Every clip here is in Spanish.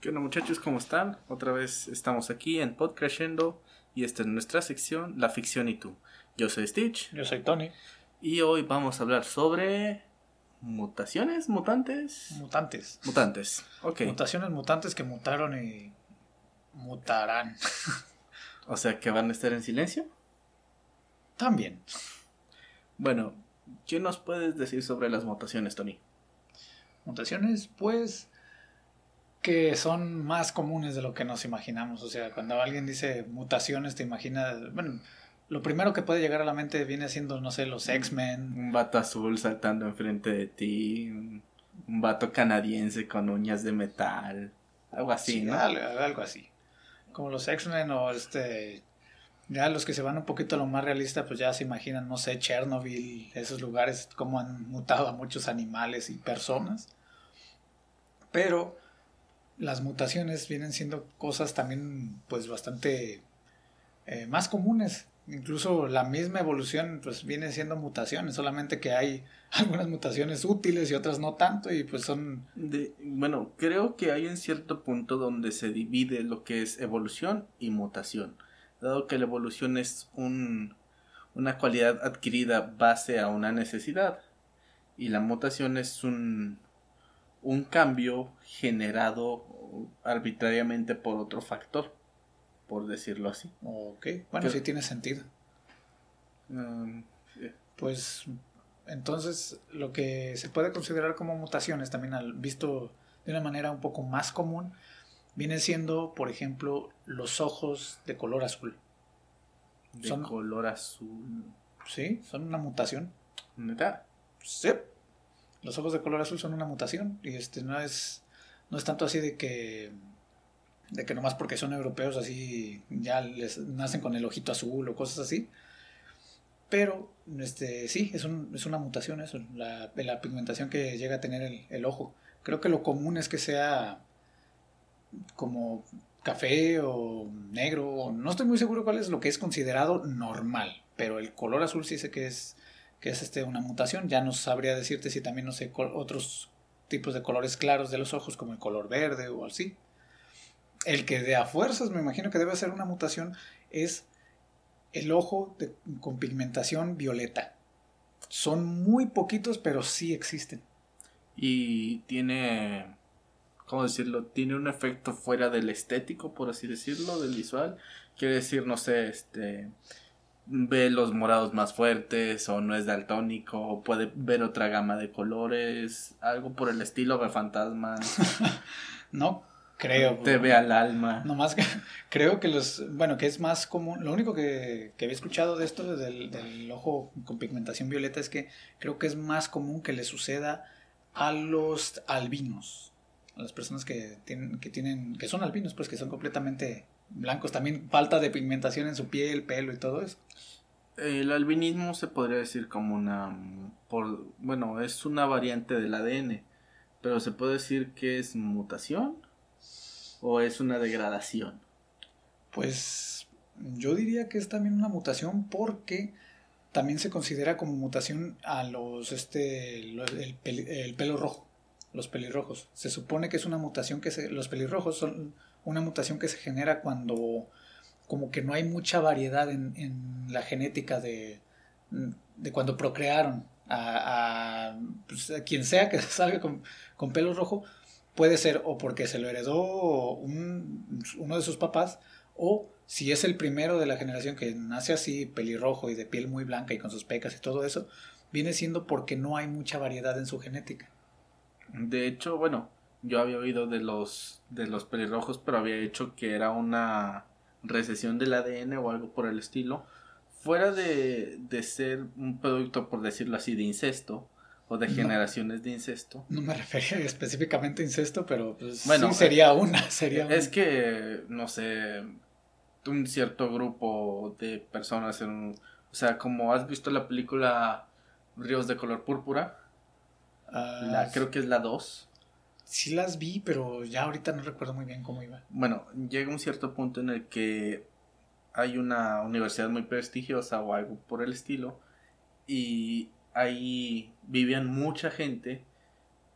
¿Qué onda muchachos? ¿Cómo están? Otra vez estamos aquí en Pod Crescendo y esta es nuestra sección La ficción y tú. Yo soy Stitch Yo soy Tony. y hoy vamos a hablar sobre mutaciones, mutantes, Mutantes. mutantes. Ok, Mutaciones mutantes que mutaron y mutarán. o sea que van a estar en silencio. También. Bueno, ¿qué nos puedes decir sobre las mutaciones, Tony? Mutaciones, pues, que son más comunes de lo que nos imaginamos. O sea, cuando alguien dice mutaciones, te imaginas, bueno, lo primero que puede llegar a la mente viene siendo, no sé, los X-Men. Un vato azul saltando enfrente de ti, un, un vato canadiense con uñas de metal, algo así, Sí, ¿no? algo, algo así. Como los X-Men o este... Ya los que se van un poquito a lo más realista, pues ya se imaginan, no sé, Chernobyl, esos lugares, cómo han mutado a muchos animales y personas. Pero las mutaciones vienen siendo cosas también, pues bastante eh, más comunes. Incluso la misma evolución, pues viene siendo mutaciones, solamente que hay algunas mutaciones útiles y otras no tanto, y pues son bueno, creo que hay un cierto punto donde se divide lo que es evolución y mutación. Dado que la evolución es un, una cualidad adquirida base a una necesidad. Y la mutación es un, un cambio generado arbitrariamente por otro factor, por decirlo así. Ok, bueno, sí tiene sentido. Mm, Pues entonces lo que se puede considerar como mutaciones, también al- visto de una manera un poco más común, viene siendo, por ejemplo, los ojos de color azul. de Son- color azul. ¿Sí? Son una mutación. ¿Neta? Sí. Los ojos de color azul son una mutación y este no es no es tanto así de que de que nomás porque son europeos así ya les nacen con el ojito azul o cosas así. Pero este sí, es, un- es una mutación eso, la, la pigmentación que llega a tener el, el ojo. Creo que lo común es que sea como café o negro, no estoy muy seguro cuál es lo que es considerado normal, pero el color azul sí sé que es que es este una mutación. Ya no sabría decirte si también no sé otros tipos de colores claros de los ojos como el color verde o así. El que de a fuerzas me imagino que debe ser una mutación es el ojo con pigmentación violeta. Son muy poquitos, pero sí existen. y tiene, ¿cómo decirlo? Tiene un efecto fuera del estético, por así decirlo, del visual. Quiere decir, no sé, este, ve los morados más fuertes o no es daltónico o puede ver otra gama de colores, algo por el estilo, ve fantasmas, No creo. te ve al alma. Nomás que creo que los, bueno, que es más común, lo único que, que había escuchado de esto, del, del ojo con pigmentación violeta, es que creo que es más común que le suceda a los albinos, a las personas que tienen, que tienen, que son albinos, pues que son completamente blancos, también falta de pigmentación en su piel, pelo y todo eso. El albinismo se podría decir como una, por, bueno, es una variante del ADN, pero se puede decir que es mutación o es una degradación. Pues yo diría que es también una mutación porque también se considera como mutación a los este el, el pelo rojo, los pelirrojos. Se supone que es una mutación que se, los pelirrojos son una mutación que se genera cuando como que no hay mucha variedad en, la genética de, de cuando procrearon a, a, pues, quien sea que salga con, con pelo rojo puede ser o porque se lo heredó un- uno de sus papás o si es el primero de la generación que nace así, pelirrojo y de piel muy blanca y con sus pecas y todo eso, viene siendo porque no hay mucha variedad en su genética. De hecho, bueno, yo había oído de los de los pelirrojos, pero había hecho que era una recesión del ADN o algo por el estilo. Fuera de, de ser un producto, por decirlo así, de incesto o de No. generaciones de incesto. No me refería específicamente a incesto, pero pues, Bueno, sí sería una, sería Es una. que, no sé, un cierto grupo de personas en un- O sea, como has visto la película Ríos de color púrpura, Ah, la, creo que es la 2. Sí las vi, pero ya ahorita no recuerdo muy bien cómo iba. Bueno, llega un cierto punto en el que hay una universidad muy prestigiosa o algo por el estilo y ahí vivían mucha gente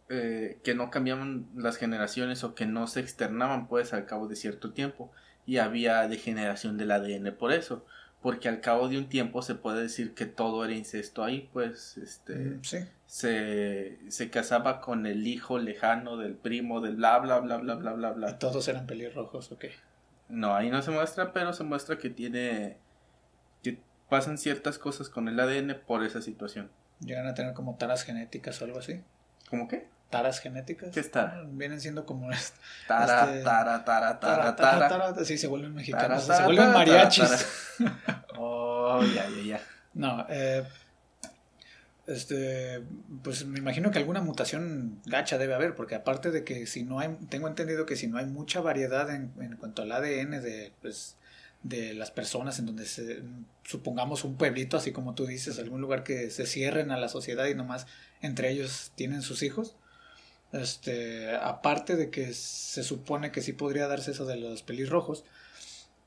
eh, que no cambiaban las generaciones o que no se externaban pues al cabo de cierto tiempo y había degeneración del ADN por eso porque al cabo de un tiempo se puede decir que todo era incesto ahí, pues este Mm, sí. Se, se casaba con el hijo lejano del primo del bla bla bla bla bla bla Y bla. todos eran pelirrojos, ok. No, ahí no se muestra, pero se muestra que tiene que pasan ciertas cosas con el ADN por esa situación. Llegan a tener como taras genéticas o algo así. ¿Cómo qué? Taras genéticas. ¿Qué es tara? Vienen siendo como Tara, Este- tara, tara, tara, tara, tara, tara. tara, Sí, se vuelven mexicanos. se vuelven mariachis. Oh, ya, ya, ya. No, eh, este, pues me imagino que alguna mutación gacha debe haber, porque aparte de que si no hay, tengo entendido que si no hay mucha variedad en, cuanto al ADN de, pues, de las personas en donde se, supongamos un pueblito, así como tú dices, algún lugar que se cierren a la sociedad y nomás entre ellos tienen sus hijos, este, aparte de que se supone que sí podría darse eso de los pelirrojos,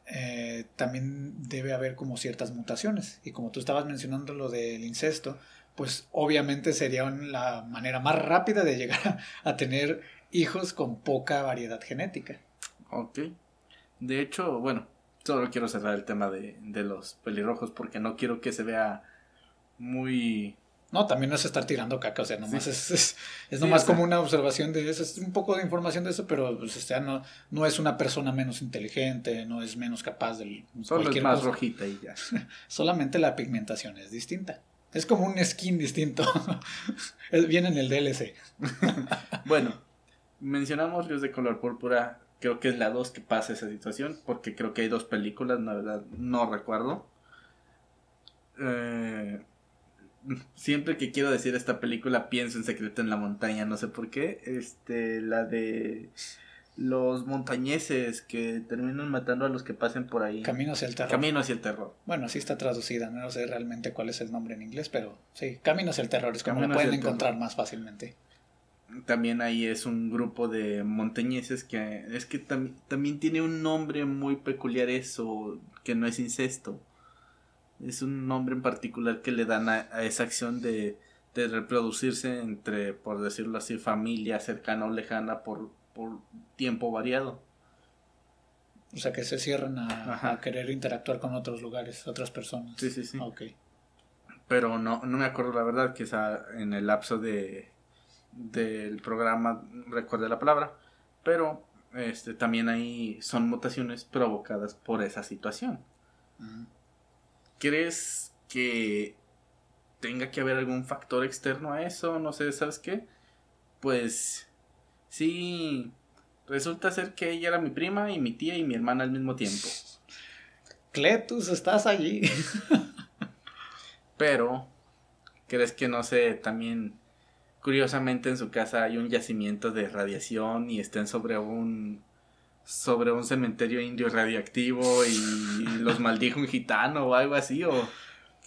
eh, también debe haber como ciertas mutaciones. Y como tú estabas mencionando lo del incesto, pues obviamente sería la manera más rápida de llegar a, a tener hijos con poca variedad genética. Ok. De hecho, bueno, solo quiero cerrar el tema de, de los pelirrojos porque no quiero que se vea muy... No, también no es estar tirando caca, o sea, nomás Sí. es, es, es Sí, nomás o sea- como una observación de eso, es un poco de información de eso, pero pues, o sea, no, no es una persona menos inteligente, no es menos capaz de Solo es más cosa. rojita y ya. Solamente la pigmentación es distinta. Es como un skin distinto. Viene en el DLC. Bueno, mencionamos Ríos de color púrpura. Creo que es la 2 que pasa esa situación. Porque creo que hay dos películas, la verdad, no recuerdo. Eh, siempre que quiero decir esta película pienso en Secreto en la Montaña, no sé por qué. Este, la de los montañeses que terminan matando a los que pasen por ahí. Camino hacia el terror. Camino hacia el terror. Bueno, así está traducida, no sé realmente cuál es el nombre en inglés, pero sí, Camino hacia el terror es como Camino lo pueden encontrar más fácilmente. También ahí es un grupo de montañeses que es que tam- también tiene un nombre muy peculiar eso, que no es incesto. Es un nombre en particular que le dan a, a esa acción de, de reproducirse entre, por decirlo así, familia cercana o lejana por, por tiempo variado. O sea, que se cierran a, querer interactuar con otros lugares, otras personas. Sí, sí, sí. Ok. Pero no, no me acuerdo la verdad que esa, en el lapso de del programa recuerde la palabra. Pero este también ahí son mutaciones provocadas por esa situación. ¿Crees que tenga que haber algún factor externo a eso? No sé, ¿sabes qué? Pues sí, resulta ser que ella era mi prima y mi tía y mi hermana al mismo tiempo. Cletus, estás allí. Pero, ¿crees que no sé, también curiosamente en su casa hay un yacimiento de radiación y estén sobre un sobre un cementerio indio radiactivo y los maldijo un gitano o algo así o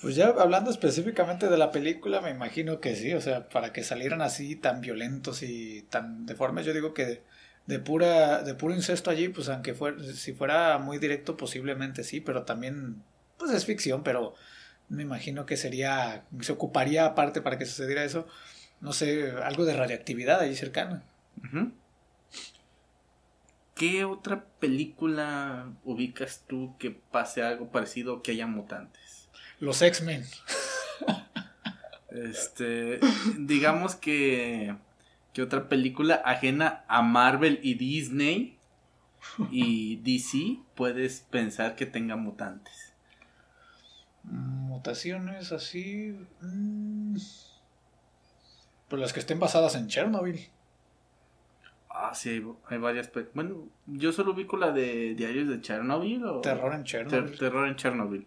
Pues ya hablando específicamente de la película, me imagino que sí, o sea, para que salieran así tan violentos y tan deformes, yo digo que de pura de puro incesto allí, pues aunque fuera si fuera muy directo posiblemente sí, pero también pues es ficción, pero me imagino que sería se ocuparía aparte para que sucediera eso, no sé, algo de radiactividad ahí cercana. ¿Qué otra película ubicas tú que pase algo parecido que haya mutantes? Los X-Men. Este, digamos que que otra película ajena a Marvel y Disney y DC puedes pensar que tenga mutantes. Mutaciones así. mm, Pues las que estén basadas en Chernobyl. Ah, sí, hay, hay varias. Bueno, yo solo ubico la de Diarios de Chernobyl o Terror en Ter- Chernobyl. terror en Chernobyl.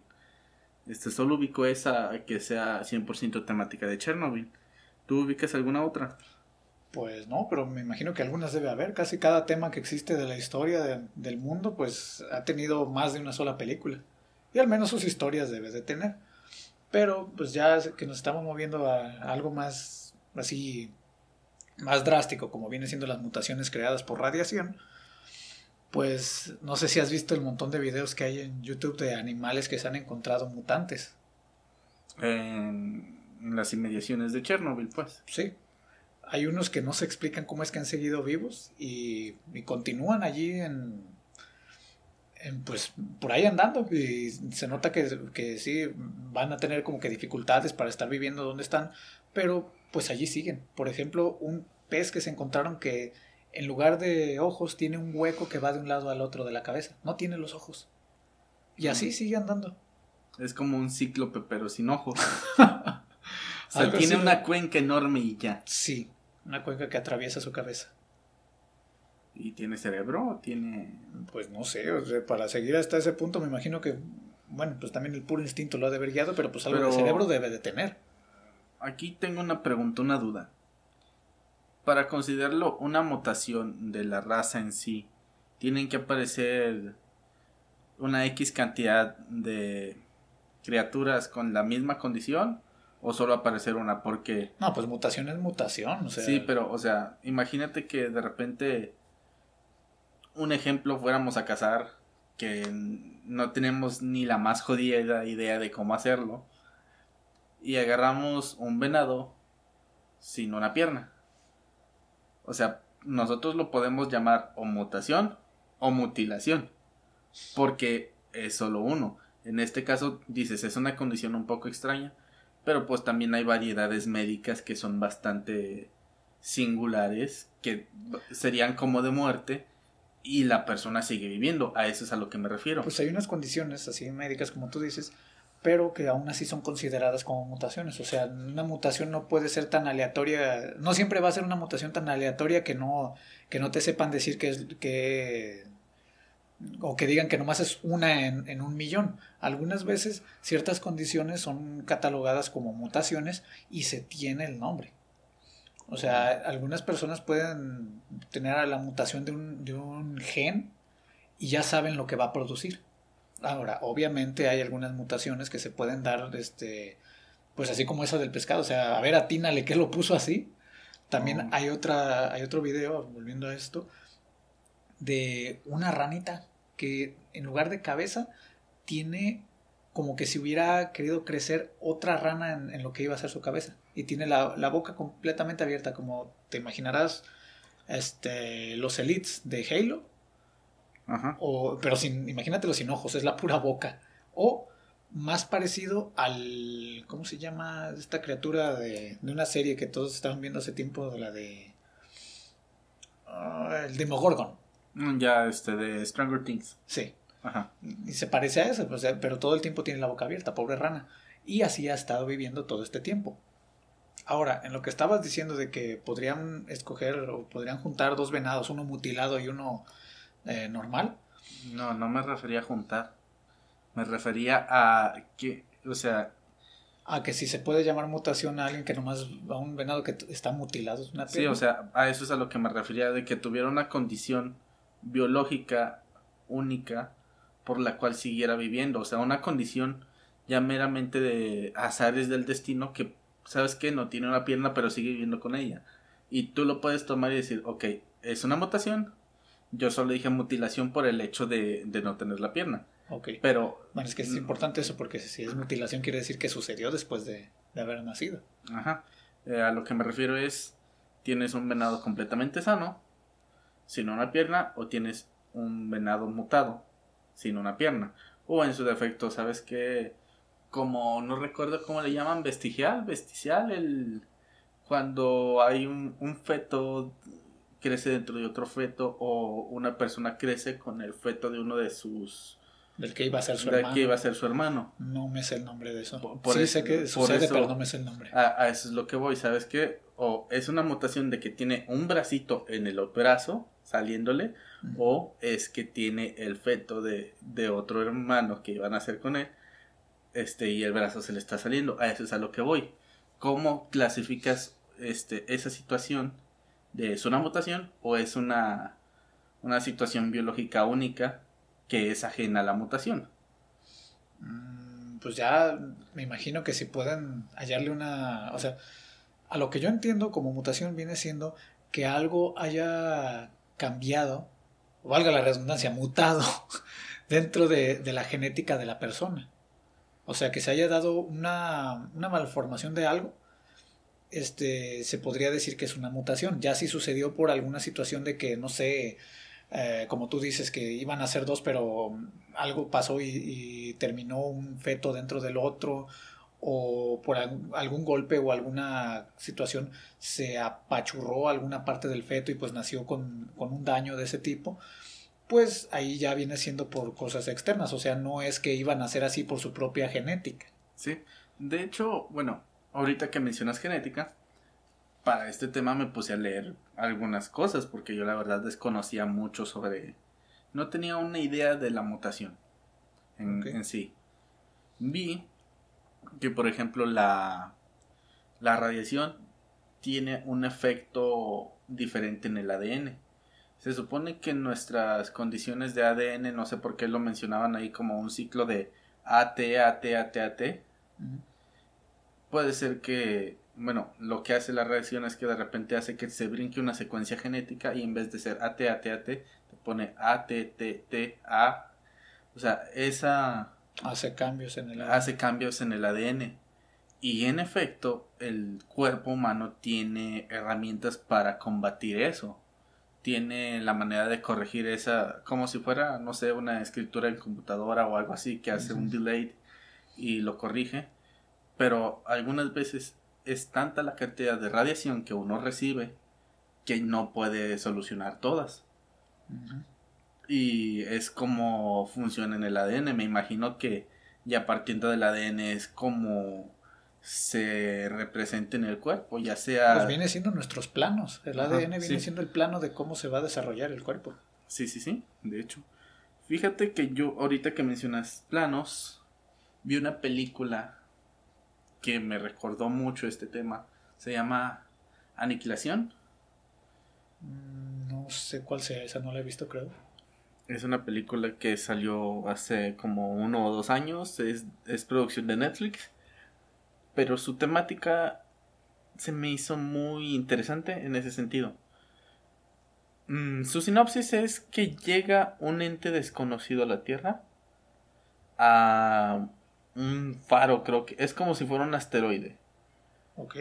Este, solo ubico esa que sea 100% temática de Chernobyl. ¿Tú ubicas alguna otra? Pues no, pero me imagino que algunas debe haber. Casi cada tema que existe de la historia de- del mundo, pues ha tenido más de una sola película. Y al menos sus historias debe de tener. Pero pues ya que nos estamos moviendo a algo más así, más drástico, como viene siendo las mutaciones creadas por radiación, pues no sé si has visto el montón de videos que hay en YouTube de animales que se han encontrado mutantes. En, en las inmediaciones de Chernobyl, pues. Sí. hay unos que no se explican cómo es que han seguido vivos y, continúan allí en, pues por ahí andando y se nota que, que sí van a tener como que dificultades para estar viviendo donde están, pero pues allí siguen. Por ejemplo, un pez que se encontraron que en lugar de ojos tiene un hueco que va de un lado al otro de la cabeza, no tiene los ojos. Y así mm. sigue andando. Es como un cíclope pero sin ojos. o sea, tiene una cuenca enorme y ya. Sí, una cuenca que atraviesa su cabeza. ¿Y tiene cerebro? ¿Tiene...? Pues no sé, para seguir hasta ese punto me imagino que, bueno, pues también el puro instinto lo ha de haber guiado, pero pues algo de cerebro debe de tener. Aquí tengo una pregunta, una duda. Para considerarlo una mutación de la raza en sí, tienen que aparecer una X cantidad de criaturas con la misma condición o solo aparecer una porque no pues mutación es mutación o sea... sí pero o sea imagínate que de repente un ejemplo fuéramos a cazar que no tenemos ni la más jodida idea de cómo hacerlo y agarramos un venado sin una pierna o sea nosotros lo podemos llamar o mutación o mutilación porque es solo uno en este caso, dices, es una condición un poco extraña, pero pues también hay variedades médicas que son bastante singulares, que serían como de muerte, y la persona sigue viviendo. A eso es a lo que me refiero. Pues hay unas condiciones así médicas, como tú dices, pero que aún así son consideradas como mutaciones. O sea, una mutación no puede ser tan aleatoria, no siempre va a ser una mutación tan aleatoria que no, que no te sepan decir que, es, que o que digan que nomás es una en, un millón. Algunas veces ciertas condiciones son catalogadas como mutaciones y se tiene el nombre. O sea, algunas personas pueden tener la mutación de un, de un gen y ya saben lo que va a producir. Ahora, obviamente hay algunas mutaciones que se pueden dar, este, pues así como esa del pescado. O sea, a ver, atínale qué lo puso así. También hay otra, hay otro video, volviendo a esto, de una ranita que en lugar de cabeza tiene como que si hubiera querido crecer otra rana en, lo que iba a ser su cabeza. Y tiene la, boca completamente abierta, como te imaginarás este, los elites de Halo. Ajá. O, pero sin, imagínatelo sin ojos, es la pura boca. O más parecido al. ¿Cómo se llama esta criatura de, de una serie que todos estaban viendo hace tiempo? La de. Uh, el Demogorgon. Mm, ya, este, de Stranger Things. Sí. Ajá. Y se parece a eso, pero todo el tiempo tiene la boca abierta, pobre rana. Y así ha estado viviendo todo este tiempo. Ahora, en lo que estabas diciendo de que podrían escoger o podrían juntar dos venados, uno mutilado y uno eh, normal. No, no me refería a juntar. Me refería a que, o sea... A que si se puede llamar mutación a alguien que nomás, a un venado que está mutilado. Una sí, o sea, a eso es a lo que me refería, de que tuviera una condición biológica única por la cual siguiera viviendo, o sea, una condición ya meramente de azares del destino que, ¿sabes que No tiene una pierna pero sigue viviendo con ella. Y tú lo puedes tomar y decir, ok, es una mutación. Yo solo dije mutilación por el hecho de, de no tener la pierna. Ok. Pero... Bueno, es que es importante eso porque si es mutilación quiere decir que sucedió después de, de haber nacido. Ajá. Eh, a lo que me refiero es, tienes un venado completamente sano, sin una pierna o tienes un venado mutado sin una pierna. O en su defecto, ¿sabes qué? Como no recuerdo cómo le llaman, vestigial, vesticial, el cuando hay un, un feto crece dentro de otro feto o una persona crece con el feto de uno de sus del que iba a ser su hermano. que iba a ser su hermano. No me sé el nombre de eso. Por, sí sé que sucede, pero no me sé el nombre. A, eso es lo que voy, ¿sabes qué? O es una mutación de que tiene un bracito en el brazo saliéndole, o es que tiene el feto de, de otro hermano que iban a hacer con él, este, y el brazo se le está saliendo. A eso es a lo que voy. ¿Cómo clasificas este, esa situación es una mutación o es una, una situación biológica única que es ajena a la mutación. Mm, pues ya me imagino que si pueden hallarle una... O sea, a lo que yo entiendo como mutación viene siendo que algo haya cambiado, o valga la redundancia, mutado dentro de, la genética de la persona. O sea, que se haya dado una, una malformación de algo este, se podría decir que es una mutación. Ya si sucedió por alguna situación de que, no sé, eh, como tú dices, que iban a ser dos, pero algo pasó y, terminó un feto dentro del otro, o por algún golpe o alguna situación se apachurró alguna parte del feto y pues nació con, con un daño de ese tipo, pues ahí ya viene siendo por cosas externas, o sea, no es que iban a ser así por su propia genética. Sí, de hecho, bueno, ahorita que mencionas genética, para este tema me puse a leer algunas cosas porque yo la verdad desconocía mucho sobre... No tenía una idea de la mutación en, sí. Vi que, por ejemplo, la, la radiación tiene un efecto diferente en el ADN. Se supone que en nuestras condiciones de ADN, no sé por qué lo mencionaban ahí como un ciclo de AT, AT, AT, AT puede ser que, bueno, lo que hace la reacción es que de repente hace que se brinque una secuencia genética y en vez de ser AT, AT, AT, te pone T, T, A. O sea, esa... Hace cambios en el ADN. Hace cambios en el ADN. Y en efecto, el cuerpo humano tiene herramientas para combatir eso. Tiene la manera de corregir esa, como si fuera, no sé, una escritura en computadora o algo así que hace un delay y lo corrige pero algunas veces es tanta la cantidad de radiación que uno recibe que no puede solucionar todas. Y es como funciona en el ADN. Me imagino que ya partiendo del ADN es como se representa en el cuerpo, ya sea... Pues viene siendo nuestros planos. El ADN viene siendo el plano de cómo se va a desarrollar el cuerpo. Sí, sí, sí, de hecho. Fíjate que yo, ahorita que mencionas planos, vi una película que me recordó mucho este tema. Se llama Aniquilación. Mm, no sé cuál sea, esa no la he visto, creo. Es una película que salió hace como uno o dos años. Es, producción de Netflix. Pero su temática se me hizo muy interesante en ese sentido. Mm, su sinopsis es que llega un ente desconocido a la Tierra a un faro, creo que es como si fuera un asteroide. Ok.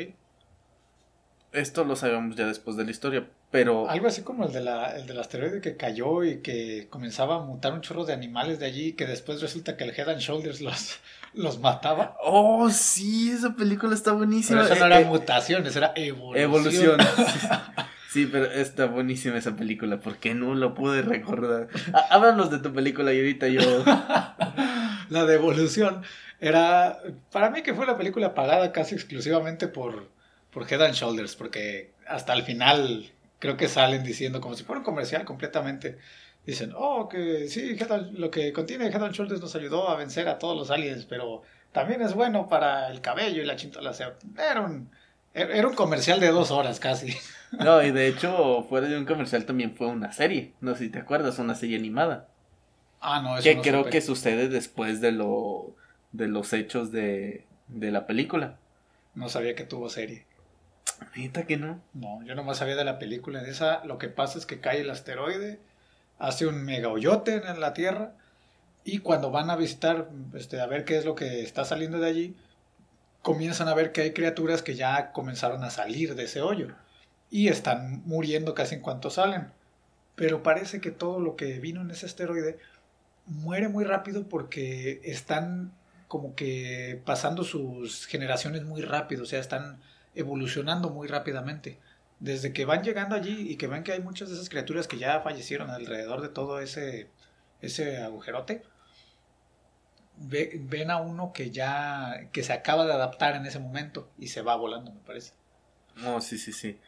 Esto lo sabemos ya después de la historia, pero... Algo así como el, de la, el del asteroide que cayó y que comenzaba a mutar un chorro de animales de allí y que después resulta que el Head and Shoulders los, los mataba. Oh, sí, esa película está buenísima. Pero eso no era mutación, mutaciones, era evolución. Evolución. Sí, pero está buenísima esa película, porque no lo pude recordar. Háblanos de tu película y ahorita yo... la de evolución. Era, para mí que fue la película pagada casi exclusivamente por, por Head and Shoulders, porque hasta el final creo que salen diciendo, como si fuera un comercial completamente, dicen, oh, que sí, lo que contiene Head and Shoulders nos ayudó a vencer a todos los aliens, pero también es bueno para el cabello y la chintola. era un, era un comercial de dos horas casi. No, y de hecho, fuera de un comercial también fue una serie. No sé si te acuerdas, una serie animada. Ah, no, eso Que creo que sucede después de lo de los hechos de, de la película. No sabía que tuvo serie. Neta que no. No, yo nomás sabía de la película. De esa, lo que pasa es que cae el asteroide, hace un mega hoyote en la Tierra, y cuando van a visitar, este, a ver qué es lo que está saliendo de allí, comienzan a ver que hay criaturas que ya comenzaron a salir de ese hoyo y están muriendo casi en cuanto salen. Pero parece que todo lo que vino en ese asteroide muere muy rápido porque están como que pasando sus generaciones muy rápido, o sea, están evolucionando muy rápidamente. Desde que van llegando allí y que ven que hay muchas de esas criaturas que ya fallecieron alrededor de todo ese, ese agujerote, ven a uno que ya que se acaba de adaptar en ese momento y se va volando, me parece. No, sí, sí, sí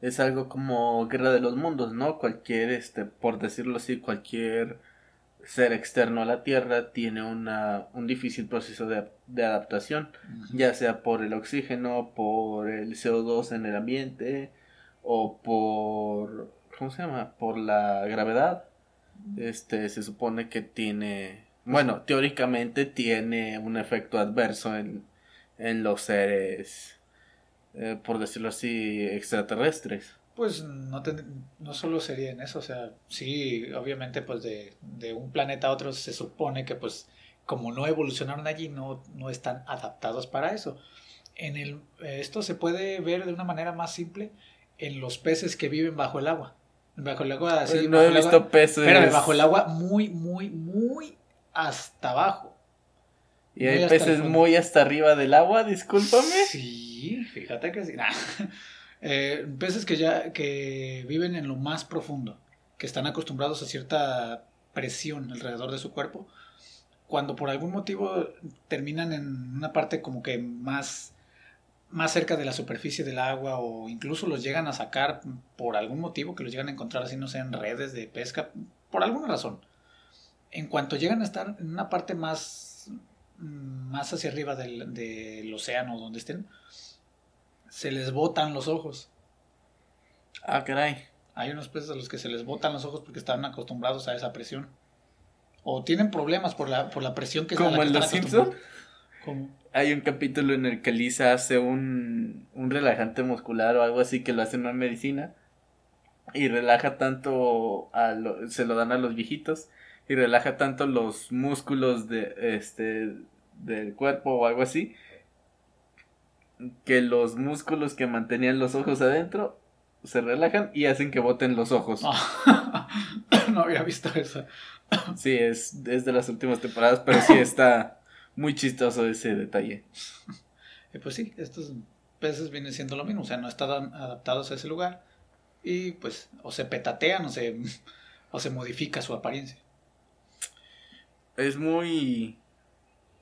es algo como guerra de los mundos, ¿no? Cualquier, este, por decirlo así, cualquier ser externo a la Tierra tiene una, un difícil proceso de, de adaptación, ya sea por el oxígeno, por el CO2 en el ambiente o por, ¿cómo se llama? Por la gravedad. Este, se supone que tiene, bueno, teóricamente tiene un efecto adverso en, en los seres eh, por decirlo así, extraterrestres. Pues no, no solo sería en eso, o sea, sí, obviamente pues de, de, un planeta a otro se supone que pues como no evolucionaron allí, no, no están adaptados para eso. En el, esto se puede ver de una manera más simple en los peces que viven bajo el agua. Bajo el agua, así. no he visto peces. Pero bajo el agua muy, muy, muy hasta abajo. Y hay peces muy hasta arriba del agua, discúlpame. Sí, fíjate que sí. Eh, peces que ya que viven en lo más profundo, que están acostumbrados a cierta presión alrededor de su cuerpo, cuando por algún motivo terminan en una parte como que más más cerca de la superficie del agua o incluso los llegan a sacar por algún motivo que los llegan a encontrar así no sé en redes de pesca por alguna razón en cuanto llegan a estar en una parte más más hacia arriba del, del océano donde estén se les botan los ojos. Ah caray. Hay unos peces a los que se les botan los ojos porque están acostumbrados a esa presión. O tienen problemas por la, por la presión que como en los Simpsons hay un capítulo en el que Lisa hace un, un relajante muscular o algo así que lo hace en una medicina y relaja tanto a se lo dan a los viejitos y relaja tanto los músculos de este del cuerpo o algo así que los músculos que mantenían los ojos adentro se relajan y hacen que boten los ojos. no había visto eso. sí, es, es de las últimas temporadas, pero sí está muy chistoso ese detalle. Y pues sí, estos peces vienen siendo lo mismo, o sea, no están adaptados a ese lugar y pues o se petatean o se, o se modifica su apariencia. Es muy...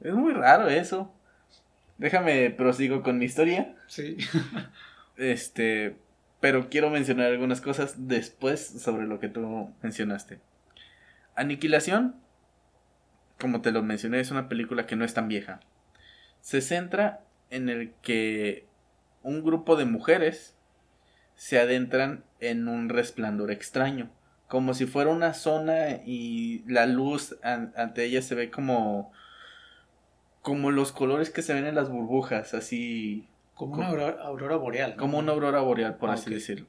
Es muy raro eso. Déjame prosigo con mi historia. Sí. este, pero quiero mencionar algunas cosas después sobre lo que tú mencionaste. Aniquilación como te lo mencioné, es una película que no es tan vieja. Se centra en el que un grupo de mujeres se adentran en un resplandor extraño, como si fuera una zona y la luz ante ella se ve como como los colores que se ven en las burbujas, así como una aurora, boreal. Como una aurora boreal, por ah, así decirlo.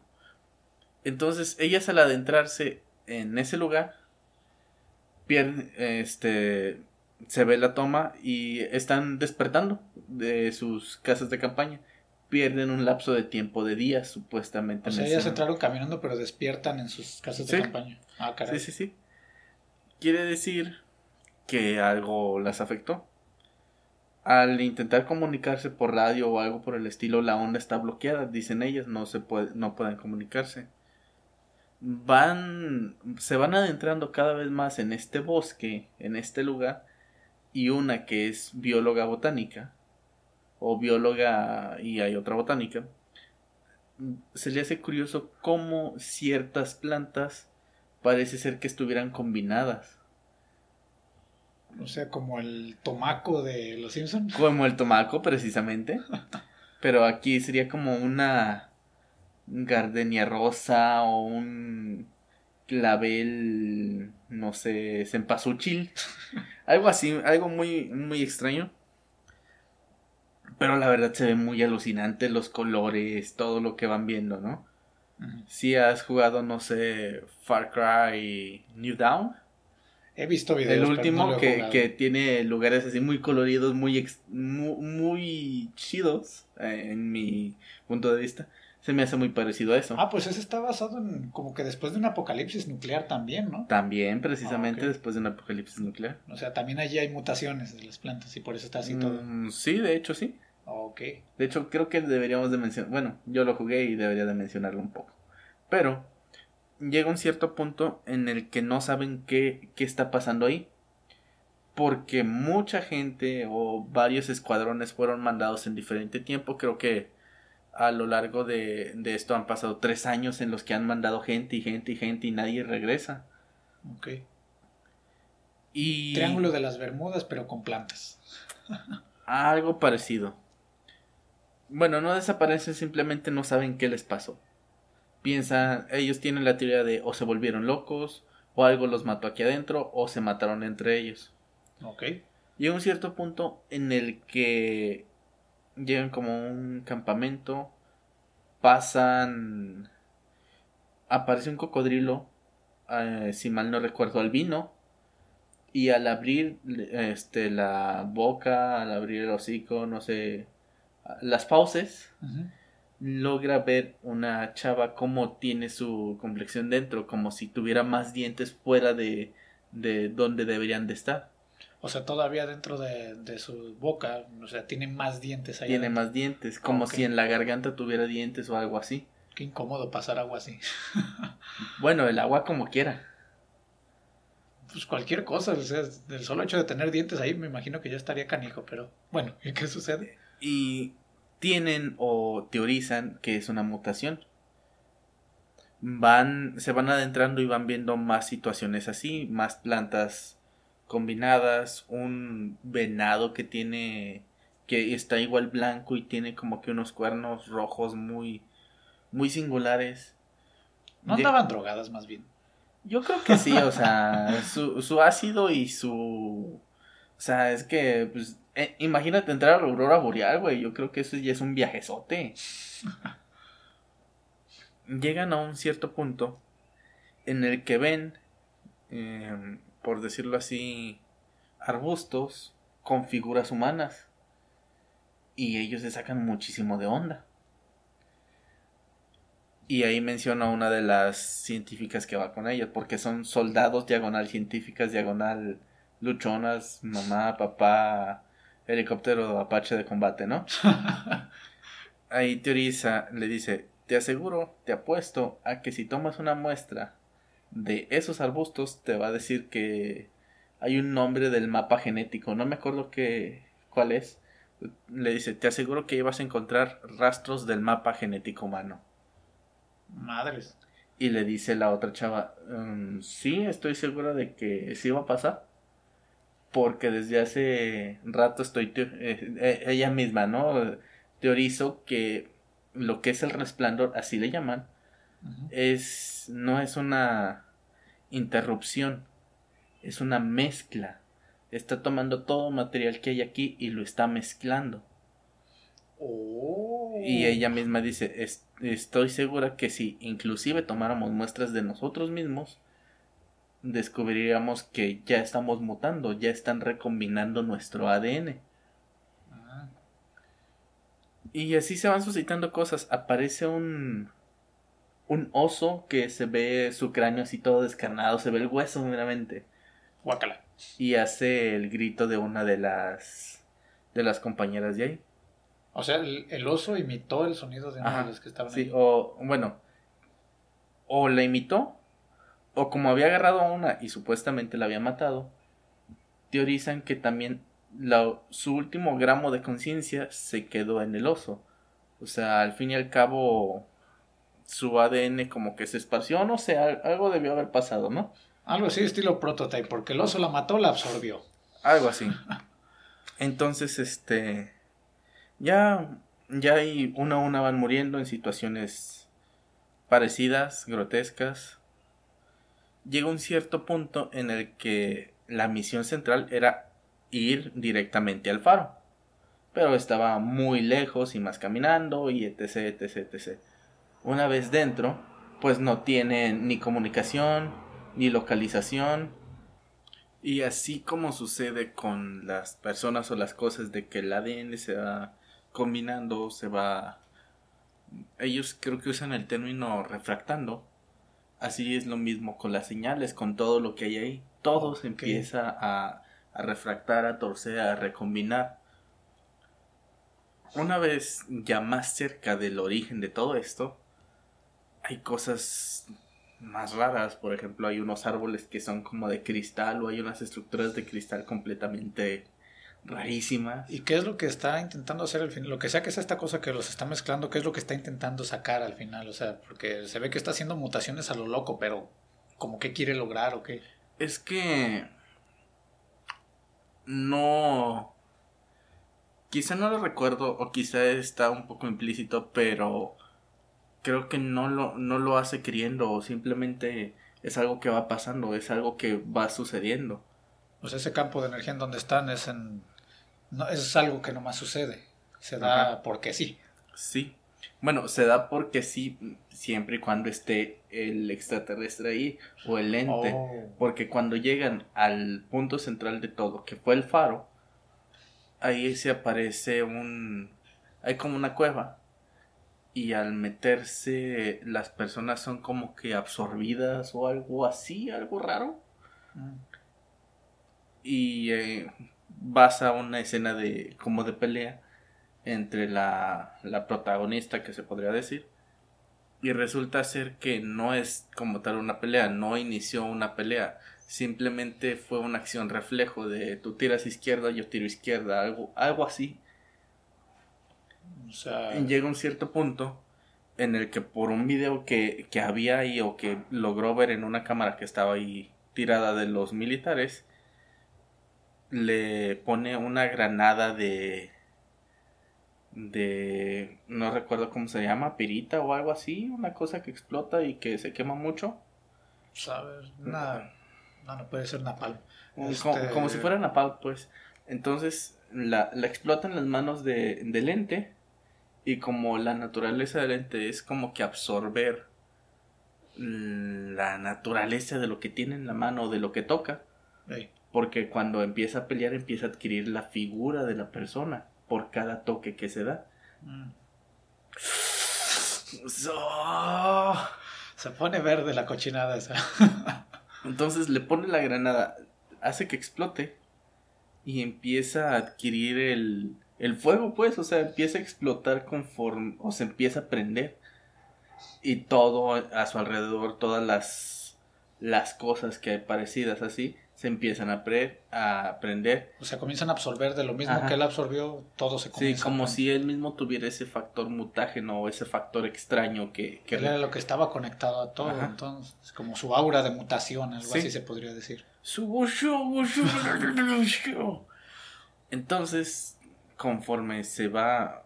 Entonces, ellas al adentrarse en ese lugar pierde, este, se ve la toma y están despertando de sus casas de campaña. Pierden un lapso de tiempo de días, supuestamente. O sea, ellas entraron caminando, pero despiertan en sus casas de campaña. Ah, caray. Sí, sí, sí. Quiere decir que algo las afectó. Al intentar comunicarse por radio o algo por el estilo, la onda está bloqueada, dicen ellas, no se no pueden comunicarse van, se van adentrando cada vez más en este bosque, en este lugar, y una que es bióloga botánica, o bióloga y hay otra botánica, se le hace curioso cómo ciertas plantas parece ser que estuvieran combinadas. O sea, como el tomaco de los Simpsons. Como el tomaco, precisamente. Pero aquí sería como una gardenia rosa o un clavel, no sé, cempasúchil. algo así, algo muy, muy extraño. Pero la verdad se ve muy alucinante los colores, todo lo que van viendo, ¿no? Si has jugado, no sé, Far Cry New Down. He visto videos. El último que, que, tiene lugares así muy coloridos, muy, muy, chidos, eh, en mi punto de vista se me hace muy parecido a eso. Ah, pues ese está basado en como que después de un apocalipsis nuclear también, ¿no? También, precisamente ah, después de un apocalipsis nuclear. O sea, también allí hay mutaciones de las plantas y por eso está así todo. Mm, sí, de hecho sí. Ok. De hecho, creo que deberíamos de mencionar, bueno, yo lo jugué y debería de mencionarlo un poco. Pero llega un cierto punto en el que no saben qué, qué está pasando ahí. Porque mucha gente o varios escuadrones fueron mandados en diferente tiempo. Creo que a lo largo de, esto han pasado tres años en los que han mandado gente y gente y gente y nadie regresa. Ok. Triángulo de las Bermudas, pero con plantas. algo parecido. Bueno, no desaparecen, simplemente no saben qué les pasó. Piensan, ellos tienen la teoría de o se volvieron locos, o algo los mató aquí adentro, o se mataron entre ellos. Ok. Llega un cierto punto en el que llegan como un campamento, pasan, aparece un cocodrilo, eh, si mal no recuerdo, albino, y al abrir este, la boca, al abrir el hocico, no sé, las fauces, logra ver una chava como tiene su complexión dentro, como si tuviera más dientes fuera de, de donde deberían de estar. O sea, todavía dentro de, su boca, o sea, tiene más dientes ahí. Tiene más dientes, como si en la garganta tuviera dientes o algo así. Qué incómodo pasar agua así. bueno, el agua como quiera. Pues cualquier cosa, o sea, el solo hecho de tener dientes ahí me imagino que ya estaría canijo, pero bueno, ¿y qué sucede? Y tienen o teorizan que es una mutación. Van, se van adentrando y van viendo más situaciones así, más plantas combinadas, un venado que tiene que está igual blanco y tiene como que unos cuernos rojos muy muy singulares. No andaban drogadas más bien. Yo creo que sí, o sea, su, su ácido y su... O sea, es que, pues, eh, imagínate entrar a la aurora boreal, güey. Yo creo que eso ya es un viajezote. Llegan a un cierto punto en el que ven, em, por decirlo así, arbustos con figuras humanas. Y ellos se sacan muchísimo de onda. Y ahí menciona una de las científicas que va con ella, porque son soldados diagonal científicas, diagonal luchonas, mamá, papá, helicóptero Apache de combate, ¿no? ahí teoriza, le dice, te aseguro, te apuesto a que si tomas una muestra de esos arbustos, te va a decir que hay un nombre del mapa genético, no me acuerdo qué, cuál es. Le dice, te aseguro que vas a encontrar rastros del mapa genético humano. Madres. Y le dice la otra chava, mm, sí, estoy segura de que sí va a pasar. Porque desde hace rato estoy, eh, eh, ella misma, ¿no? Teorizo que lo que es el resplandor, así le llaman, es, no es una interrupción, es una mezcla. Está tomando todo material que hay aquí y lo está mezclando. Oh. Y ella misma dice, estoy segura que si inclusive tomáramos muestras de nosotros mismos, descubriríamos que ya estamos mutando, ya están recombinando nuestro ADN. Ah. Y así se van suscitando cosas. Aparece un un oso que se ve su cráneo así todo descarnado, se ve el hueso meramente. Guácala. Y hace el grito de una de las de las compañeras de ahí. O sea, el, oso imitó el sonido de una de las que estaban sí, o bueno, o la imitó, o como había agarrado a una y supuestamente la había matado, teorizan que también su último gramo de conciencia se quedó en el oso. O sea, al fin y al cabo, su ADN como que se esparció, no sé, algo debió haber pasado, ¿no? Algo así, estilo prototype, porque el oso la mató, la absorbió. Algo así. Entonces, este ya, ya hay una a una van muriendo en situaciones parecidas, grotescas. Llega un cierto punto en el que la misión central era ir directamente al faro. Pero estaba muy lejos y más caminando y etc, etc, etc. Una vez dentro, pues no tienen ni comunicación, ni localización. Y así como sucede con las personas o las cosas de que el ADN se va combinando, se va... Ellos creo que usan el término refractando. Así es lo mismo con las señales, con todo lo que hay ahí. Todo se empieza a, a refractar, a torcer, a recombinar. Una vez ya más cerca del origen de todo esto, hay cosas más raras. Por ejemplo, hay unos árboles que son como de cristal o hay unas estructuras de cristal completamente rarísima. ¿Y qué es lo que está intentando hacer al final? Lo que sea que sea esta cosa que los está mezclando, ¿qué es lo que está intentando sacar al final? O sea, porque se ve que está haciendo mutaciones a lo loco, pero ¿como qué quiere lograr o qué? Es que no quizá no lo recuerdo o quizá está un poco implícito, pero creo que no lo, no lo hace queriendo o simplemente es algo que va pasando, es algo que va sucediendo. Pues ese campo de energía en donde están es en no, es algo que nomás sucede. Se da porque sí. Sí. Bueno, se da porque sí, siempre y cuando esté el extraterrestre ahí o el ente. Oh. Porque cuando llegan al punto central de todo, que fue el faro, ahí se aparece un. hay como una cueva y al meterse las personas son como que absorbidas o algo así, algo raro. Mm. Y eh, vas a una escena de como de pelea entre la, la protagonista que se podría decir y resulta ser que no es como tal una pelea, no inició una pelea, simplemente fue una acción reflejo de tú tiras izquierda, yo tiro izquierda, algo, algo así. O sea... Llega un cierto punto en el que por un video que, que había ahí o que logró ver en una cámara que estaba ahí tirada de los militares, le pone una granada de de no recuerdo cómo se llama, pirita o algo así, una cosa que explota y que se quema mucho. Sabes, nada, no, no puede ser napalm. Este, como, si fuera napalm, pues. Entonces la, la explota en las manos de, del ente y como la naturaleza del ente es como que absorber la naturaleza de lo que tiene en la mano, de lo que toca. Porque cuando empieza a pelear empieza a adquirir la figura de la persona por cada toque que se da. Mm. Se pone verde la cochinada esa. Entonces le pone la granada, hace que explote y empieza a adquirir el, el fuego, pues, o sea, empieza a explotar conforme, o se empieza a prender. Y todo a su alrededor, todas las, las cosas que hay parecidas así, se empiezan a, pre a aprender. O sea, comienzan a absorber de lo mismo que él absorbió, todo se comienza. Sí, como si él mismo tuviera ese factor mutágeno o ese factor extraño que... que él era lo que estaba conectado a todo, entonces, como su aura de mutación, algo así se podría decir. Su Entonces, conforme se va,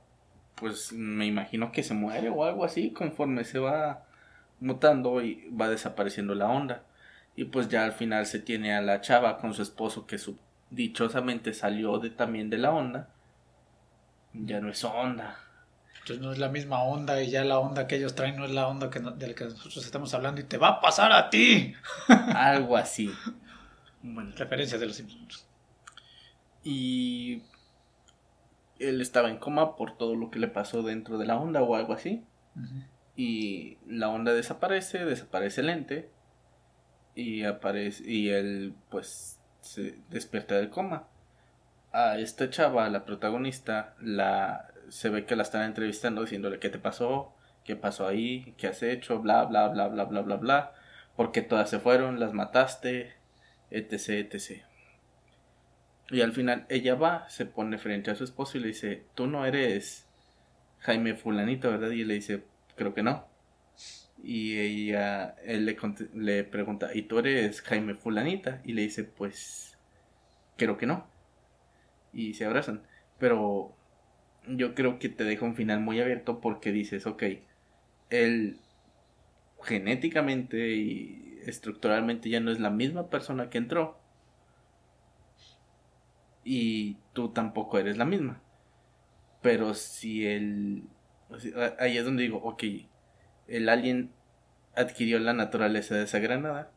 pues me imagino que se muere o algo así, conforme se va mutando y va desapareciendo la onda. Y pues ya al final se tiene a la chava con su esposo que su, dichosamente salió de, también de la onda. Ya no es onda. Entonces no es la misma onda y ya la onda que ellos traen no es la onda que de la que nosotros estamos hablando y te va a pasar a ti. Algo así. Bueno, referencia de los Simpsons. Y él estaba en coma por todo lo que le pasó dentro de la onda o algo así. Y la onda desaparece, desaparece el ente y aparece y él pues se despierta del coma. A esta chava, la protagonista, la se ve que la están entrevistando diciéndole qué te pasó, qué pasó ahí, qué has hecho, bla bla bla bla bla bla bla, porque todas se fueron, las mataste, etc etc. Y al final ella va, se pone frente a su esposo y le dice, "Tú no eres Jaime fulanito, ¿verdad?" Y le dice, "Creo que no." Y ella, él le, le pregunta, ¿y tú eres Jaime Fulanita? Y le dice, pues, creo que no. Y se abrazan. Pero yo creo que te deja un final muy abierto porque dices, ok, él genéticamente y estructuralmente ya no es la misma persona que entró. Y tú tampoco eres la misma. Pero si él... Ahí es donde digo, ok, el alien adquirió la naturaleza de esa granada.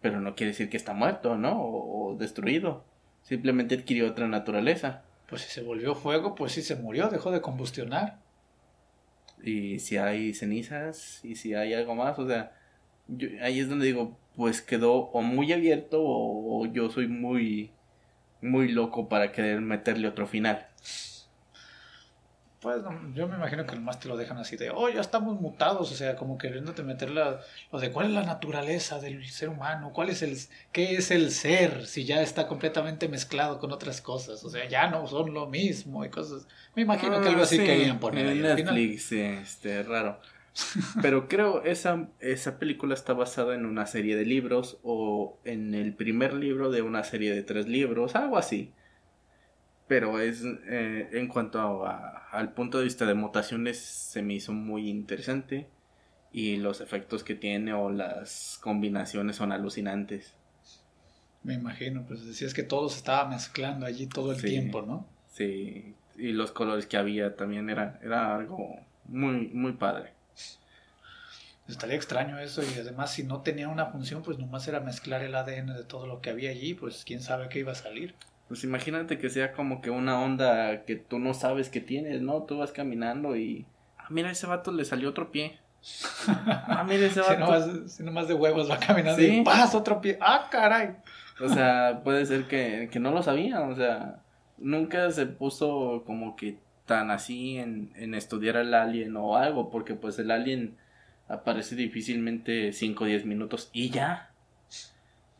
Pero no quiere decir que está muerto, ¿no? O, destruido. Simplemente adquirió otra naturaleza. Pues si se volvió fuego, pues sí se murió, dejó de combustionar. Y si hay cenizas, y si hay algo más, o sea, ahí es donde digo, pues quedó o muy abierto o yo soy muy, muy loco para querer meterle otro final. Pues yo me imagino que más te lo dejan así de, oh, ya estamos mutados, o sea, como queriéndote meter la, lo de cuál es la naturaleza del ser humano, cuál es el, qué es el ser, si ya está completamente mezclado con otras cosas, o sea, ya no son lo mismo y cosas. Me imagino que algo así ah, querían poner. En Netflix, sí, este, raro. Pero creo esa esa película está basada en una serie de libros o en el primer libro de una serie de tres libros, algo así pero es eh, en cuanto al punto de vista de mutaciones se me hizo muy interesante y los efectos que tiene o las combinaciones son alucinantes. Me imagino, pues decías que todo se estaba mezclando allí todo el tiempo, ¿no? Sí, y los colores que había también era, era algo muy, muy padre. Estaría extraño eso y además si no tenía una función, pues nomás era mezclar el ADN de todo lo que había allí, pues quién sabe qué iba a salir. Pues imagínate que sea como que una onda que tú no sabes que tienes, ¿no? Tú vas caminando y... Ah, mira, ese vato le salió otro pie. ah, mira, ese vato... Si nomás, de huevos va caminando y ¡paz! Otro pie. ¡Ah, caray! O sea, puede ser que, que no lo sabía, o sea... Nunca se puso como que tan así en, en estudiar al alien o algo, porque pues el alien aparece difícilmente 5 o 10 minutos y ya.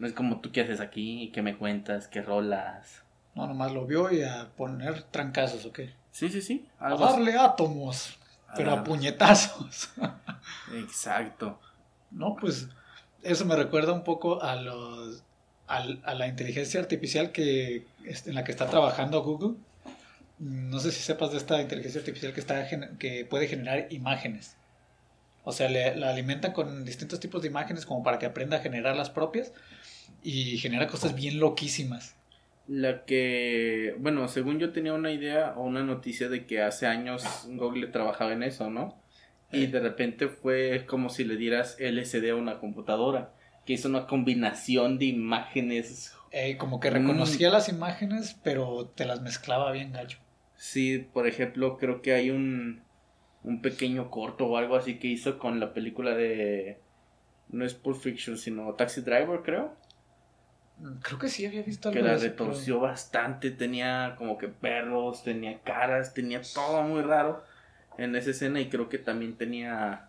No es como tú qué haces aquí, qué me cuentas, qué rolas. No, nomás lo vio y a poner trancazos, ¿o qué? Sí, sí, sí. A darle átomos, pero a ah. puñetazos. Exacto. No, pues eso me recuerda un poco a los a, la inteligencia artificial que en la que está trabajando Google. No sé si sepas de esta inteligencia artificial que está que puede generar imágenes. O sea, le, la alimentan con distintos tipos de imágenes como para que aprenda a generar las propias y genera cosas bien loquísimas. La que, bueno, según yo tenía una idea o una noticia de que hace años Google trabajaba en eso, ¿no? Y eh. de repente fue como si le dieras LCD a una computadora, que hizo una combinación de imágenes. Eh, como que reconocía las imágenes, pero te las mezclaba bien gacho. Sí, por ejemplo, creo que hay un, un pequeño corto o algo así que hizo con la película de... No es Pulp Fiction, sino Taxi Driver, creo. Creo que sí había visto algo Que la retorció bastante, tenía como que perros, tenía caras, tenía todo muy raro en esa escena y creo que también tenía...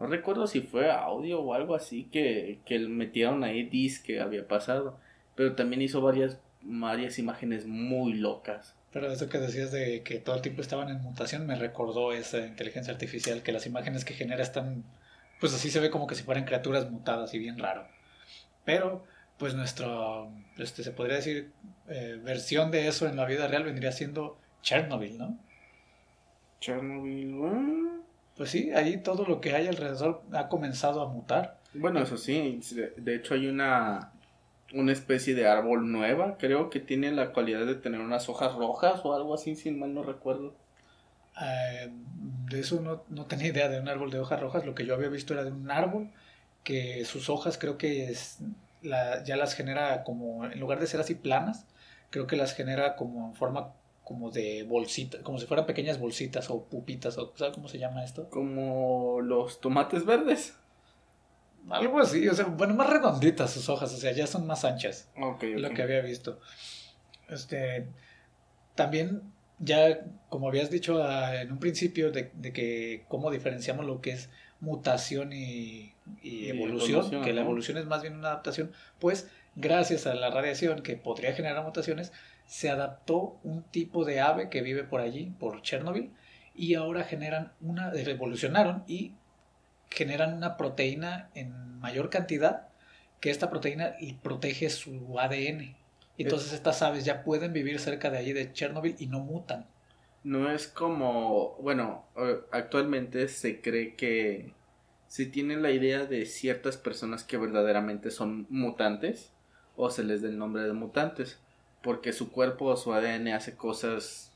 No recuerdo si fue audio o algo así que, que metieron ahí dis que había pasado. Pero también hizo varias, varias imágenes muy locas. Pero eso que decías de que todo el tiempo estaban en mutación me recordó esa inteligencia artificial, que las imágenes que genera están, pues así se ve como que si fueran criaturas mutadas y bien raro. Pero pues nuestra, este, se podría decir, eh, versión de eso en la vida real vendría siendo Chernobyl, ¿no? Chernobyl, pues sí, ahí todo lo que hay alrededor ha comenzado a mutar. Bueno, eso sí, de hecho hay una, una especie de árbol nueva, creo que tiene la cualidad de tener unas hojas rojas o algo así, si mal no recuerdo. Eh, de eso no, no tenía idea de un árbol de hojas rojas, lo que yo había visto era de un árbol que sus hojas creo que es, ya las genera como, en lugar de ser así planas, creo que las genera como en forma como de bolsitas, como si fueran pequeñas bolsitas o pupitas, o ¿sabes cómo se llama esto? Como los tomates verdes. Algo así, o sea, bueno, más redonditas sus hojas, o sea, ya son más anchas. Lo que había visto. Este, también, ya como habías dicho ah, en un principio, de, de que cómo diferenciamos lo que es mutación y, evolución, que la evolución es más bien una adaptación, pues gracias a la radiación que podría generar mutaciones, se adaptó un tipo de ave que vive por allí, por Chernobyl, y ahora generan una, evolucionaron y generan una proteína en mayor cantidad, que esta proteína protege su ADN. Entonces estas aves ya pueden vivir cerca de allí de Chernobyl y no mutan no es como, bueno, eh, actualmente se cree que se tiene la idea de ciertas personas que verdaderamente son mutantes o se les da el nombre de mutantes porque su cuerpo o su ADN hace cosas,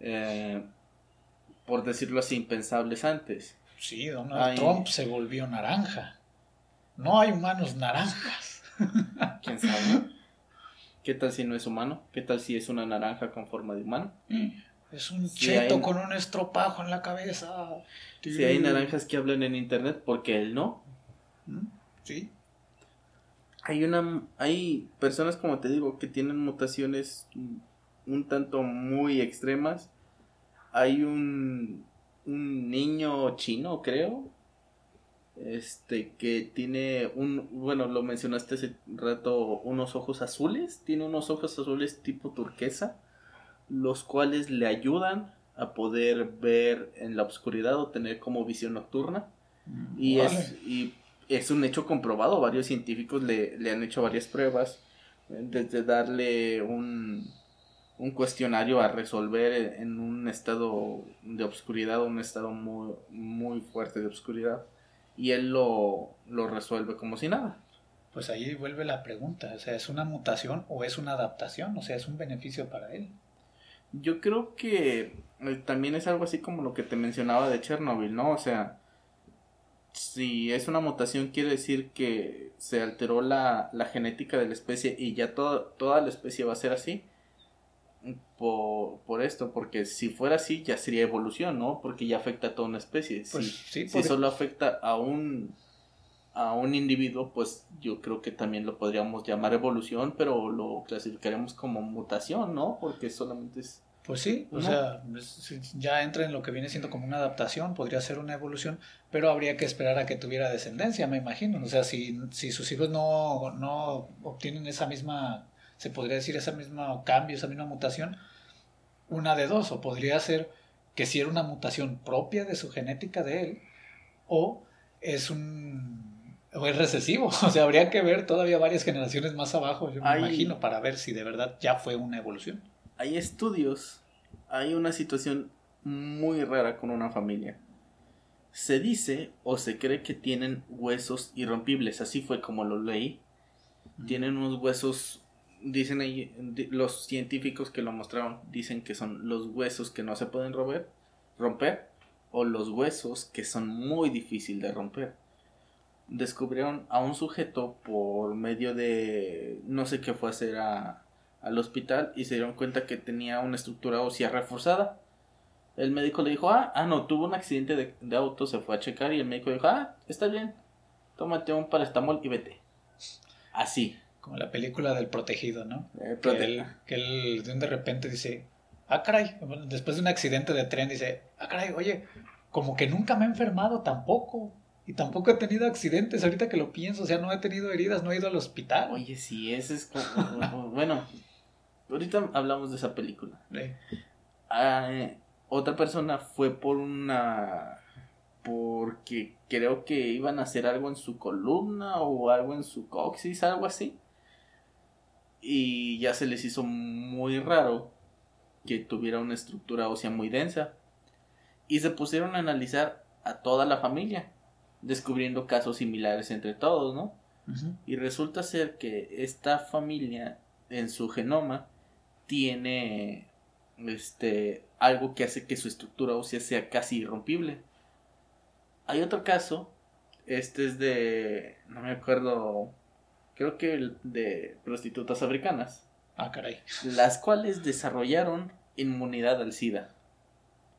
eh, por decirlo así, impensables antes. Sí, Donald Trump se volvió naranja. No hay humanos naranjas. ¿Quién sabe? ¿Qué tal si no es humano? ¿Qué tal si es una naranja con forma de humano? Mm. Es un cheto con un estropajo en la cabeza. Si hay naranjas que hablan en internet, ¿por qué él no? ¿Mm? Sí. Hay una hay personas como te digo que tienen mutaciones un tanto muy extremas. Hay un un niño chino, creo, este que tiene un bueno lo mencionaste hace rato unos ojos azules tiene unos ojos azules tipo turquesa los cuales le ayudan a poder ver en la oscuridad o tener como visión nocturna. Mm, y, es, y es un hecho comprobado, varios científicos le, han hecho varias pruebas, desde darle un, un cuestionario a resolver en un estado de obscuridad, un estado muy, muy fuerte de obscuridad, y él lo, lo resuelve como si nada. Pues ahí vuelve la pregunta, o sea, ¿es una mutación o es una adaptación? O sea, ¿es un beneficio para él? Yo creo que eh, también es algo así como lo que te mencionaba de Chernobyl, ¿no? O sea, si es una mutación quiere decir que se alteró la, la genética de la especie y ya toda la especie va a ser así. por, por esto, porque si fuera así ya sería evolución, ¿no? Porque ya afecta a toda una especie. Pues si, sí, si solo afecta a un a un individuo, pues yo creo que también lo podríamos llamar evolución, pero lo clasificaremos como mutación, ¿no? Porque solamente es Pues sí, o ¿No? sea, ya entra en lo que viene siendo como una adaptación, podría ser una evolución, pero habría que esperar a que tuviera descendencia, me imagino. O sea, si, si sus hijos no, no obtienen esa misma, se podría decir, esa misma cambio, esa misma mutación, una de dos, o podría ser que si era una mutación propia de su genética de él, o es un o es recesivo, o sea, habría que ver todavía varias generaciones más abajo, yo me Hay- imagino, para ver si de verdad ya fue una evolución. hay estudios, hay una situación muy rara con una familia. Se dice o se cree que tienen huesos irrompibles, así fue como lo leí. Tienen unos huesos, dicen ahí, los científicos que lo mostraron, dicen que son los huesos que no se pueden romper, romper o los huesos que son muy difícil de romper. Descubrieron a un sujeto por medio de, no sé qué fue a hacer a, al hospital y se dieron cuenta que tenía una estructura ósea reforzada. El médico le dijo, ah, ah, no, tuvo un accidente de, de auto, se fue a checar y el médico dijo, ah, está bien, tómate un paracetamol y vete. Así. Como la película del protegido, ¿no? Eh, Que él, que él de un de repente dice, ah, caray, después de un accidente de tren dice, ah, caray, oye, como que nunca me he enfermado tampoco. Y tampoco he tenido accidentes, ahorita que lo pienso, o sea, no he tenido heridas, no he ido al hospital. Oye, sí, ese es como... bueno, ahorita hablamos de esa película. Eh, Ah, eh, otra persona fue por una... porque creo que iban a hacer algo en su columna o algo en su coxis, algo así. Y ya se les hizo muy raro que tuviera una estructura ósea muy densa. Y se pusieron a analizar a toda la familia, descubriendo casos similares entre todos, ¿no? Y resulta ser que esta familia en su genoma tiene este algo que hace que su estructura ósea sea casi irrompible. Hay otro caso, este es de no me acuerdo, creo que el de prostitutas africanas, Ah, caray. las cuales desarrollaron inmunidad al SIDA.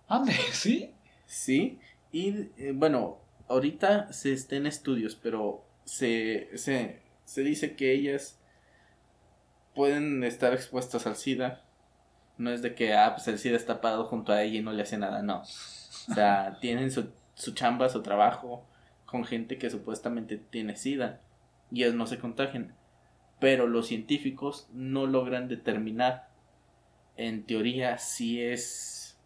Ande, ¿sí? Sí, y eh, bueno, ahorita se está en estudios, pero se, se, se dice que ellas pueden estar expuestas al SIDA. No es de que, ah, pues el SIDA está parado junto a ella y no le hace nada, no. O sea, tienen su, su chamba, su trabajo con gente que supuestamente tiene SIDA y ellos no se contagian. Pero los científicos no logran determinar, en teoría, si es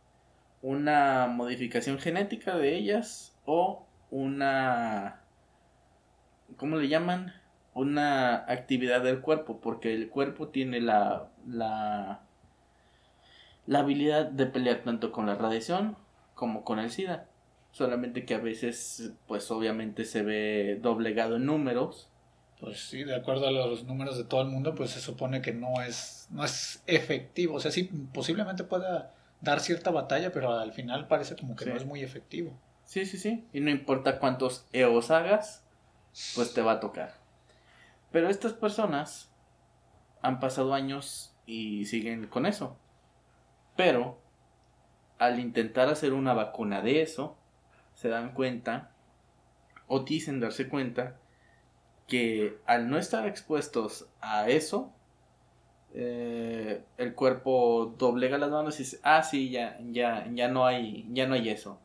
una modificación genética de ellas o una ¿cómo le llaman? una actividad del cuerpo porque el cuerpo tiene la la la habilidad de pelear tanto con la radiación como con el SIDA solamente que a veces pues obviamente se ve doblegado en números Pues sí, de acuerdo a los números de todo el mundo, pues se supone que no es, no es efectivo. O sea, sí, posiblemente pueda dar cierta batalla, pero al final parece como que Sí. no es muy efectivo. Sí, sí, sí. Y no importa cuántos EOS hagas, pues te va a tocar. Pero estas personas han pasado años y siguen con eso. Pero al intentar hacer una vacuna de eso, se dan cuenta o dicen darse cuenta que al no estar expuestos a eso, eh, el cuerpo doblega las manos y dice, ah, sí, ya, ya, ya no hay, ya no hay eso.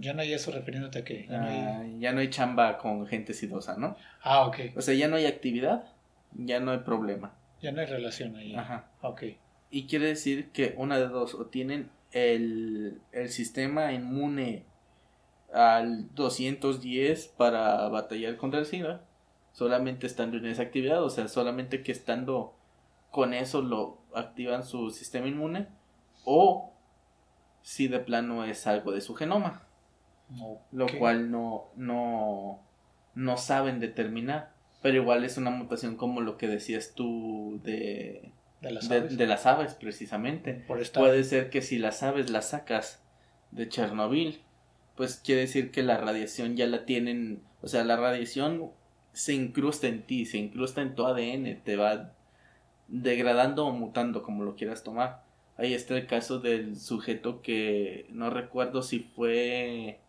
Ya no hay eso refiriéndote a que ya no hay... Ah, ya no hay chamba con gente sidosa, ¿no? Ah, ok. O sea, ya no hay actividad, ya no hay problema. Ya no hay relación ahí. Ajá. Ok. Y quiere decir que una de dos, o tienen el, el sistema inmune al 210 para batallar contra el SIDA, solamente estando en esa actividad, o sea, solamente que estando con eso lo activan su sistema inmune, o si de plano es algo de su genoma. Lo cual no, no, no saben determinar. Pero igual es una mutación como lo que decías tú de, De las de, aves. de las aves, precisamente. Por esta... Puede ser que si las aves las sacas de Chernobyl, pues quiere decir que la radiación ya la tienen, o sea, la radiación se incrusta en ti, se incrusta en tu ADN, te va degradando o mutando como lo quieras tomar. Ahí está el caso del sujeto que no recuerdo si fue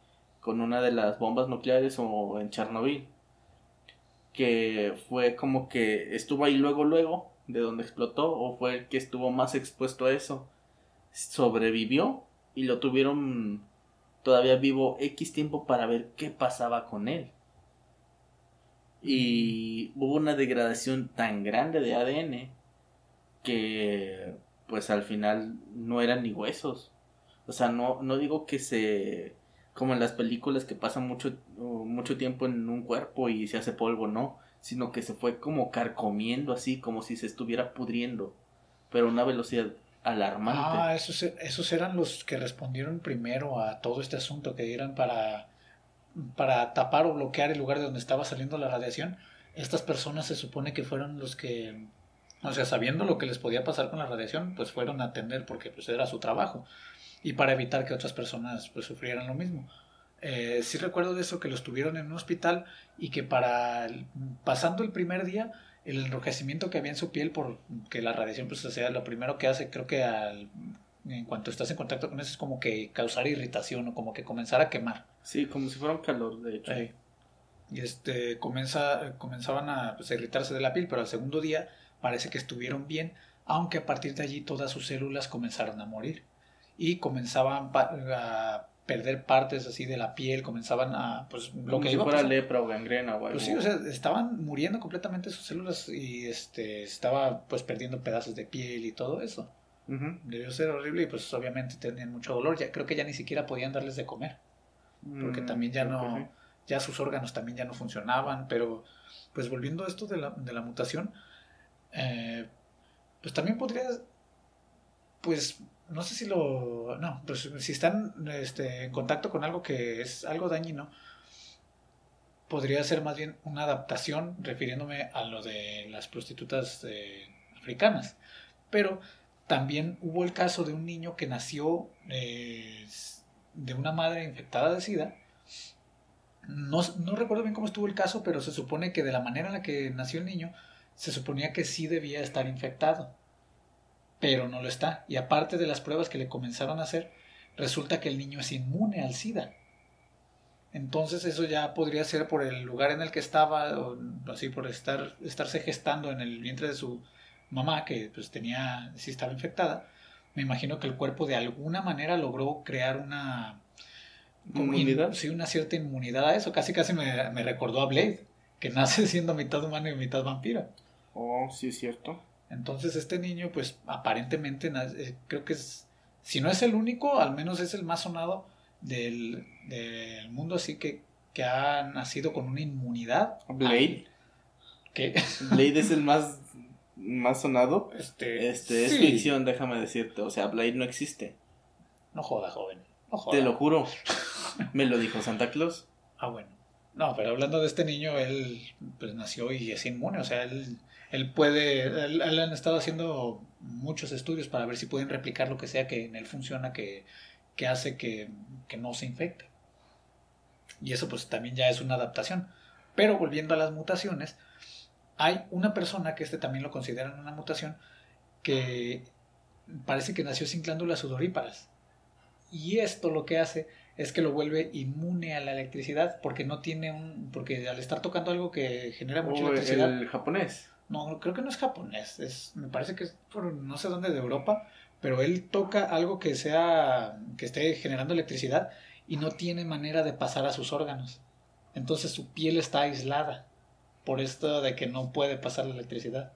con una de las bombas nucleares o en Chernobyl. Que fue como que estuvo ahí luego, luego, de donde explotó, o fue el que estuvo más expuesto a eso. Sobrevivió y lo tuvieron todavía vivo X tiempo para ver qué pasaba con él. Y hubo una degradación tan grande de ADN que pues al final no eran ni huesos. O sea, no, no digo que se... como en las películas que pasan mucho, mucho tiempo en un cuerpo y se hace polvo, no. Sino que se fue como carcomiendo así, como si se estuviera pudriendo. Pero a una velocidad alarmante. Ah, esos, esos eran los que respondieron primero a todo este asunto, que eran para, para tapar o bloquear el lugar de donde estaba saliendo la radiación. Estas personas se supone que fueron los que o sea, sabiendo lo que les podía pasar con la radiación, pues fueron a atender porque pues era su trabajo y para evitar que otras personas pues sufrieran lo mismo. Eh, sí recuerdo de eso que los tuvieron en un hospital y que para pasando el primer día el enrojecimiento que había en su piel por que la radiación pues o sea lo primero que hace creo que al, en cuanto estás en contacto con eso es como que causar irritación o como que comenzar a quemar. Sí como si fuera un calor de hecho. Y este comienza comenzaban a pues, irritarse de la piel pero al segundo día parece que estuvieron bien, aunque a partir de allí todas sus células comenzaron a morir y comenzaban a perder partes así de la piel, comenzaban a pues lo que si fuera lepra o gangrena o algo. Pues sí, o sea, estaban muriendo completamente sus células y este estaba pues perdiendo pedazos de piel y todo eso. Debió ser horrible y pues obviamente tenían mucho dolor, ya creo que ya ni siquiera podían darles de comer. Porque mm, también ya no ya sus órganos también ya no funcionaban, pero pues volviendo a esto de la, de la mutación, eh, pues también podrías, pues no sé si lo, no, pues si están este, en contacto con algo que es algo dañino, podría ser más bien una adaptación, refiriéndome a lo de las prostitutas eh, africanas. Pero también hubo el caso de un niño que nació eh, de una madre infectada de SIDA. No, no recuerdo bien cómo estuvo el caso, pero se supone que de la manera en la que nació el niño, se suponía que sí debía estar infectado, pero no lo está. Y aparte de las pruebas que le comenzaron a hacer, resulta que el niño es inmune al SIDA. Entonces eso ya podría ser por el lugar en el que estaba, o así por estar, estarse gestando en el vientre de su mamá, que pues tenía, sí estaba infectada. Me imagino que el cuerpo de alguna manera logró crear una... ¿Inmunidad? sí, una cierta inmunidad a eso. Casi casi me, me recordó a Blade, que nace siendo mitad humano y mitad vampiro. Oh, sí, es cierto. Entonces este niño, pues aparentemente, eh, creo que es, si no es el único, al menos es el más sonado del, del mundo, así que, que ha nacido con una inmunidad. Blade. ¿Qué? Blade es el más, más sonado. Este, este es ficción, déjame decirte. O sea, Blade no existe. No joda, joven. Te lo juro. Me lo dijo Santa Claus. Ah, bueno. No, pero hablando de este niño, él pues nació y es inmune, o sea, él él puede, él, han estado haciendo muchos estudios para ver si pueden replicar lo que sea que en él funciona, que, que hace que, que, no se infecte. Y eso pues también ya es una adaptación. Pero volviendo a las mutaciones, hay una persona que este también lo consideran una mutación, que parece que nació sin glándulas sudoríparas. Y esto lo que hace es que lo vuelve inmune a la electricidad porque no tiene un porque al estar tocando algo que genera mucha electricidad el japonés no, creo que no es japonés, es, me parece que es por no sé dónde de Europa, pero él toca algo que sea, que esté generando electricidad y no tiene manera de pasar a sus órganos. Entonces su piel está aislada por esto de que no puede pasar la electricidad.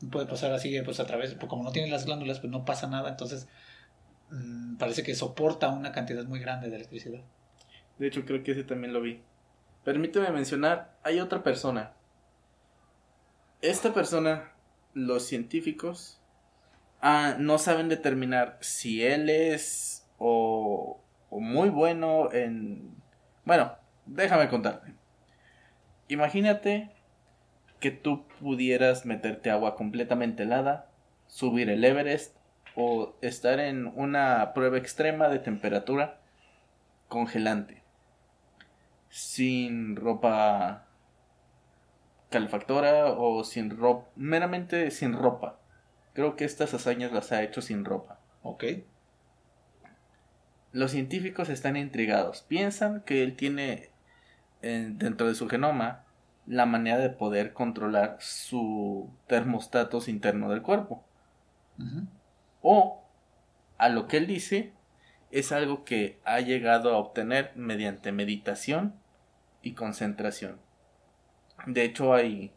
No puede pasar así, pues a través, pues como no tiene las glándulas, pues no pasa nada, entonces mm, parece que soporta una cantidad muy grande de electricidad. De hecho, creo que ese también lo vi. Permíteme mencionar, hay otra persona esta persona, los científicos, ah, no saben determinar si él es o, o muy bueno en... Bueno, déjame contarte. Imagínate que tú pudieras meterte agua completamente helada, subir el Everest o estar en una prueba extrema de temperatura congelante, sin ropa calefactora o sin ropa, meramente sin ropa. Creo que estas hazañas las ha hecho sin ropa. Ok. Los científicos están intrigados. Piensan que él tiene eh, dentro de su genoma la manera de poder controlar su termostatus interno del cuerpo. O, a lo que él dice, es algo que ha llegado a obtener mediante meditación y concentración. De hecho, hay,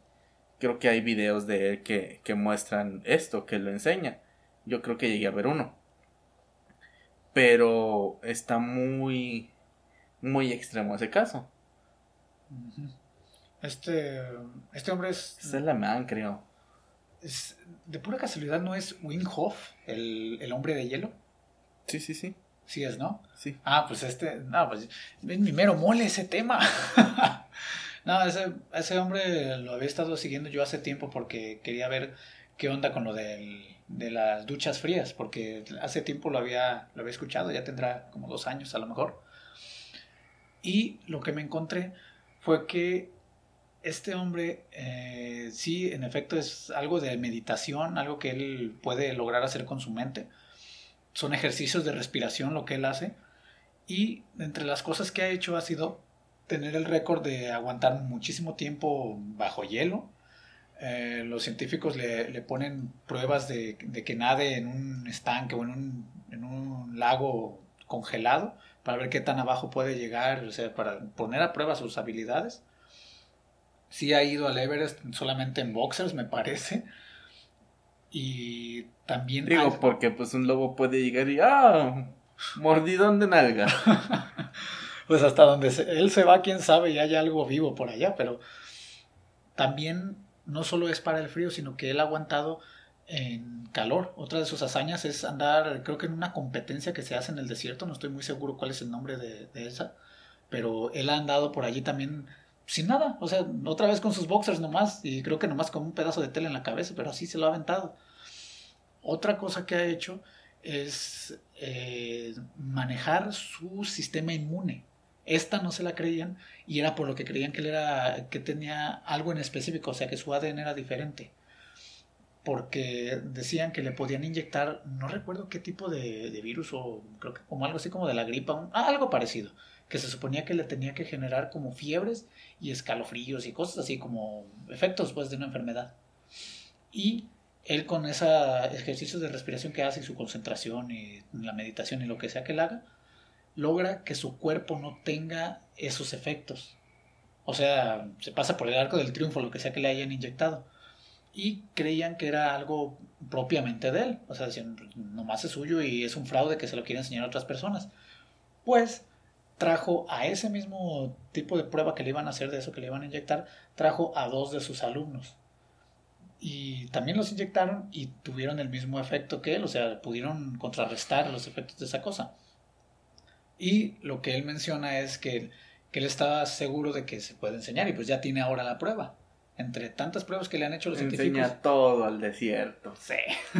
creo que hay videos de él que, que muestran esto, que lo enseña. Yo creo que llegué a ver uno. Pero está muy, muy extremo ese caso. Este, este hombre es... Es el alemán, creo. Es, de pura casualidad, ¿no es Wim Hof, el, el hombre de hielo? Sí, sí, sí. Sí es, ¿no? Sí. Ah, pues este, no, pues es mi mero mole ese tema. no, ese, ese hombre lo había estado siguiendo yo hace tiempo porque quería ver qué onda con lo de las duchas frías, porque hace tiempo lo había, lo había escuchado, ya tendrá como dos años a lo mejor. Y lo que me encontré fue que este hombre eh, sí, en efecto, es algo de meditación, algo que él puede lograr hacer con su mente son ejercicios de respiración lo que él hace. Y entre las cosas que ha hecho ha sido tener el récord de aguantar muchísimo tiempo bajo hielo. Eh, los científicos le, ponen pruebas de, que nade en un estanque o en un, en un, lago congelado para ver qué tan abajo puede llegar, o sea, para poner a prueba sus habilidades. Sí ha ido al Everest solamente en boxers, me parece. Y también... Digo, porque pues un lobo puede llegar y... ¡Ah! Mordidón de nalga. pues hasta donde él se va, quién sabe, y hay algo vivo por allá, pero también no solo es para el frío, sino que él ha aguantado en calor. Otra de sus hazañas es andar, creo que en una competencia que se hace en el desierto, no estoy muy seguro cuál es el nombre de, de esa, pero él ha andado por allí también sin nada, o sea, otra vez con sus boxers nomás, y creo que nomás con un pedazo de tela en la cabeza, pero así se lo ha aventado. Otra cosa que ha hecho es eh, manejar su sistema inmune. Esta no se la creían y era por lo que creían que él era que tenía algo en específico, o sea que su ADN era diferente. Porque decían que le podían inyectar, no recuerdo qué tipo de, virus o creo que como algo así como de la gripa, algo parecido que se suponía que le tenía que generar como fiebres y escalofríos y cosas así como efectos pues de una enfermedad. Y él con esos ejercicios de respiración que hace y su concentración y la meditación y lo que sea que él haga, logra que su cuerpo no tenga esos efectos. O sea, se pasa por el arco del triunfo, lo que sea que le hayan inyectado. Y creían que era algo propiamente de él. O sea, nomás es suyo y es un fraude que se lo quiere enseñar a otras personas. Pues trajo a ese mismo tipo de prueba que le iban a hacer de eso que le iban a inyectar, trajo a dos de sus alumnos. Y también los inyectaron y tuvieron el mismo efecto que él, o sea, pudieron contrarrestar los efectos de esa cosa. Y lo que él menciona es que, que él estaba seguro de que se puede enseñar y pues ya tiene ahora la prueba. Entre tantas pruebas que le han hecho los Enseña científicos. todo al desierto. Sí.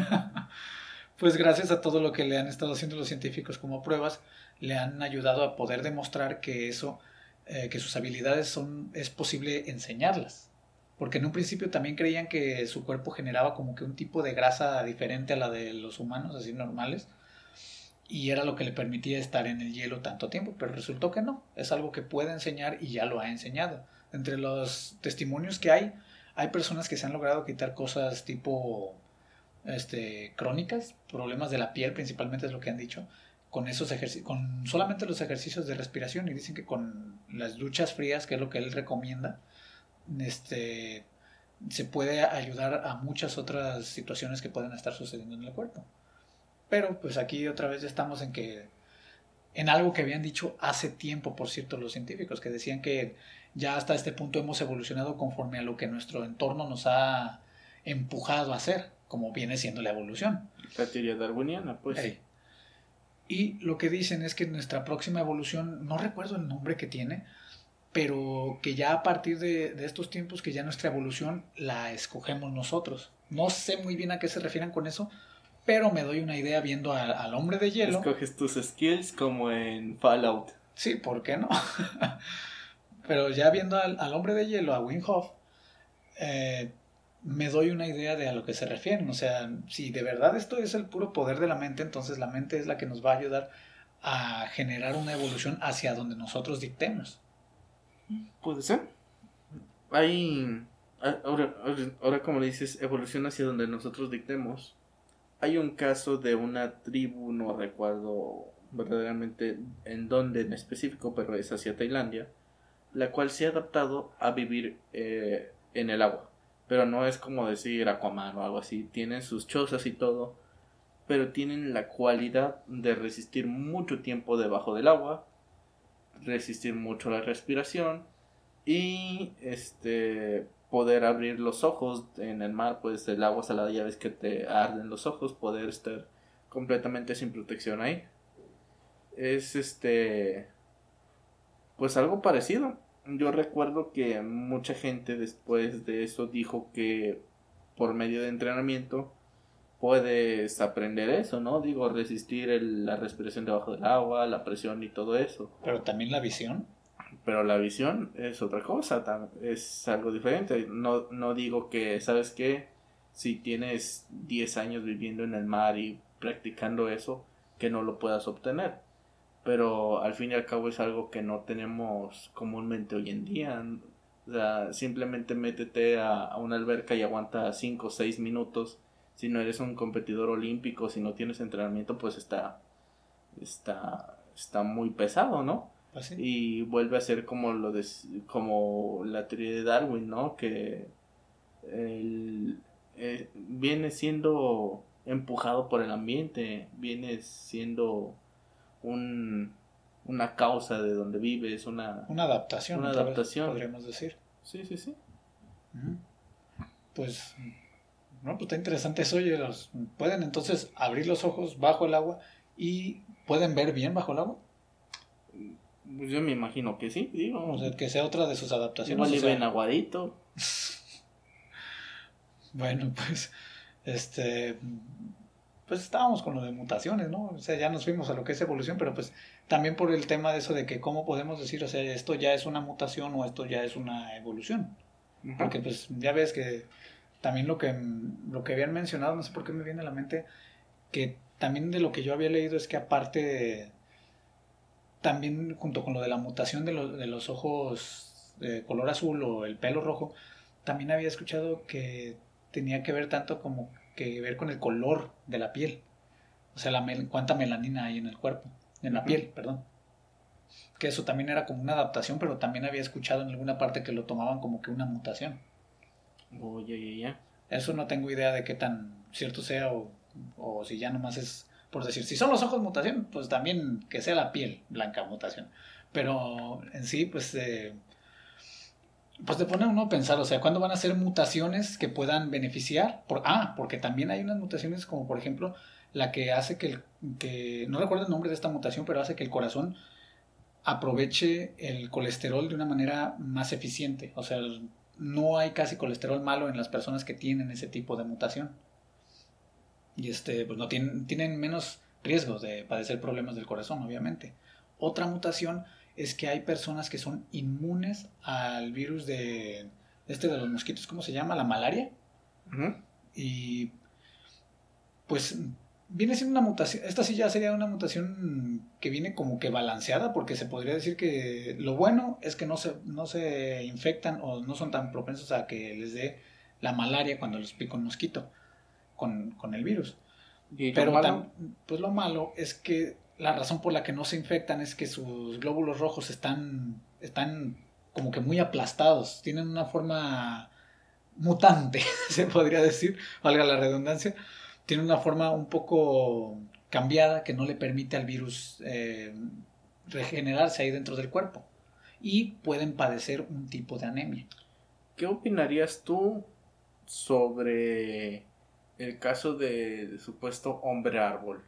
pues gracias a todo lo que le han estado haciendo los científicos como pruebas, le han ayudado a poder demostrar que eso, eh, que sus habilidades son, es posible enseñarlas. Porque en un principio también creían que su cuerpo generaba como que un tipo de grasa diferente a la de los humanos, así normales, y era lo que le permitía estar en el hielo tanto tiempo, pero resultó que no, es algo que puede enseñar y ya lo ha enseñado. Entre los testimonios que hay, hay personas que se han logrado quitar cosas tipo este, crónicas, problemas de la piel principalmente es lo que han dicho, con esos con solamente los ejercicios de respiración y dicen que con las duchas frías, que es lo que él recomienda, este se puede ayudar a muchas otras situaciones que pueden estar sucediendo en el cuerpo. Pero pues aquí otra vez estamos en que en algo que habían dicho hace tiempo, por cierto, los científicos, que decían que ya hasta este punto hemos evolucionado conforme a lo que nuestro entorno nos ha empujado a hacer, como viene siendo la evolución. La teoría darwiniana, pues. Y lo que dicen es que nuestra próxima evolución, no recuerdo el nombre que tiene, pero que ya a partir de, estos tiempos, que ya nuestra evolución la escogemos nosotros. No sé muy bien a qué se refieren con eso, pero me doy una idea viendo al hombre de hielo. Escoges tus skills como en Fallout. Sí, ¿por qué no? pero ya viendo al, hombre de hielo, a Wim Hof, eh, me doy una idea de a lo que se refieren. O sea, si de verdad esto es el puro poder de la mente, entonces la mente es la que nos va a ayudar a generar una evolución hacia donde nosotros dictemos. Puede ser. Hay. Ahora, ahora, como le dices, evolución hacia donde nosotros dictemos. Hay un caso de una tribu, no recuerdo verdaderamente en dónde en específico, pero es hacia Tailandia, la cual se ha adaptado a vivir eh, en el agua. Pero no es como decir Aquaman o algo así. Tienen sus chozas y todo, pero tienen la cualidad de resistir mucho tiempo debajo del agua, resistir mucho la respiración y este poder abrir los ojos en el mar, pues el agua salada ya ves que te arden los ojos, poder estar completamente sin protección ahí. Es este pues algo parecido. Yo recuerdo que mucha gente después de eso dijo que por medio de entrenamiento puedes aprender eso, ¿no? Digo, resistir la respiración debajo del agua, la presión y todo eso. Pero también la visión. Pero la visión es otra cosa, es algo diferente. No, no digo que, ¿sabes qué? Si tienes 10 años viviendo en el mar y practicando eso, que no lo puedas obtener. Pero al fin y al cabo es algo que no tenemos comúnmente hoy en día. O sea, simplemente métete a, una alberca y aguanta 5 o 6 minutos si no eres un competidor olímpico, si no tienes entrenamiento, pues está, está, está muy pesado, ¿no? Pues y vuelve a ser como lo de, como la teoría de Darwin, ¿no? Que el, eh, viene siendo empujado por el ambiente, viene siendo un, una causa de donde vives, una, una adaptación. Una adaptación. Podríamos decir. Sí, sí, sí. Pues no, pues está interesante eso. Oye, los, pueden entonces abrir los ojos bajo el agua y pueden ver bien bajo el agua. Pues yo me imagino que sí, digo. O sea, que sea otra de sus adaptaciones. Igual ven aguadito. bueno, pues, este, pues estábamos con lo de mutaciones, ¿no? O sea, ya nos fuimos a lo que es evolución, pero pues también por el tema de eso de que cómo podemos decir, o sea, esto ya es una mutación o esto ya es una evolución. Porque pues ya ves que también lo que, lo que habían mencionado, no sé por qué me viene a la mente, que también de lo que yo había leído es que aparte, también junto con lo de la mutación de, de los ojos de color azul o el pelo rojo, también había escuchado que tenía que ver tanto como que ver con el color de la piel. O sea, la cuánta melanina hay en el cuerpo, en la piel, perdón. Que eso también era como una adaptación, pero también había escuchado en alguna parte que lo tomaban como que una mutación. Oh, ya, ya, ya. Eso no tengo idea de qué tan cierto sea o, o si ya nomás es por decir, si son los ojos mutación, pues también que sea la piel blanca mutación. Pero en sí, pues, eh, pues te pone uno a pensar, o sea, ¿cuándo van a ser mutaciones que puedan beneficiar? Por, ah, porque también hay unas mutaciones como por ejemplo la que hace que, el, que, no recuerdo el nombre de esta mutación, pero hace que el corazón aproveche el colesterol de una manera más eficiente. O sea, no hay casi colesterol malo en las personas que tienen ese tipo de mutación. Y este, pues no tienen, tienen menos riesgos de padecer problemas del corazón, obviamente. Otra mutación es que hay personas que son inmunes al virus de este de los mosquitos, ¿cómo se llama? La malaria. Y pues viene siendo una mutación, esta sí ya sería una mutación que viene como que balanceada, porque se podría decir que lo bueno es que no se, no se infectan o no son tan propensos a que les dé la malaria cuando les pica un mosquito con, el virus. Pero pues lo malo es que la razón por la que no se infectan es que sus glóbulos rojos están, están como que muy aplastados, tienen una forma mutante, se podría decir, valga la redundancia, tiene una forma un poco cambiada que no le permite al virus eh, regenerarse ahí dentro del cuerpo y pueden padecer un tipo de anemia. ¿Qué opinarías tú sobre el caso del supuesto hombre árbol?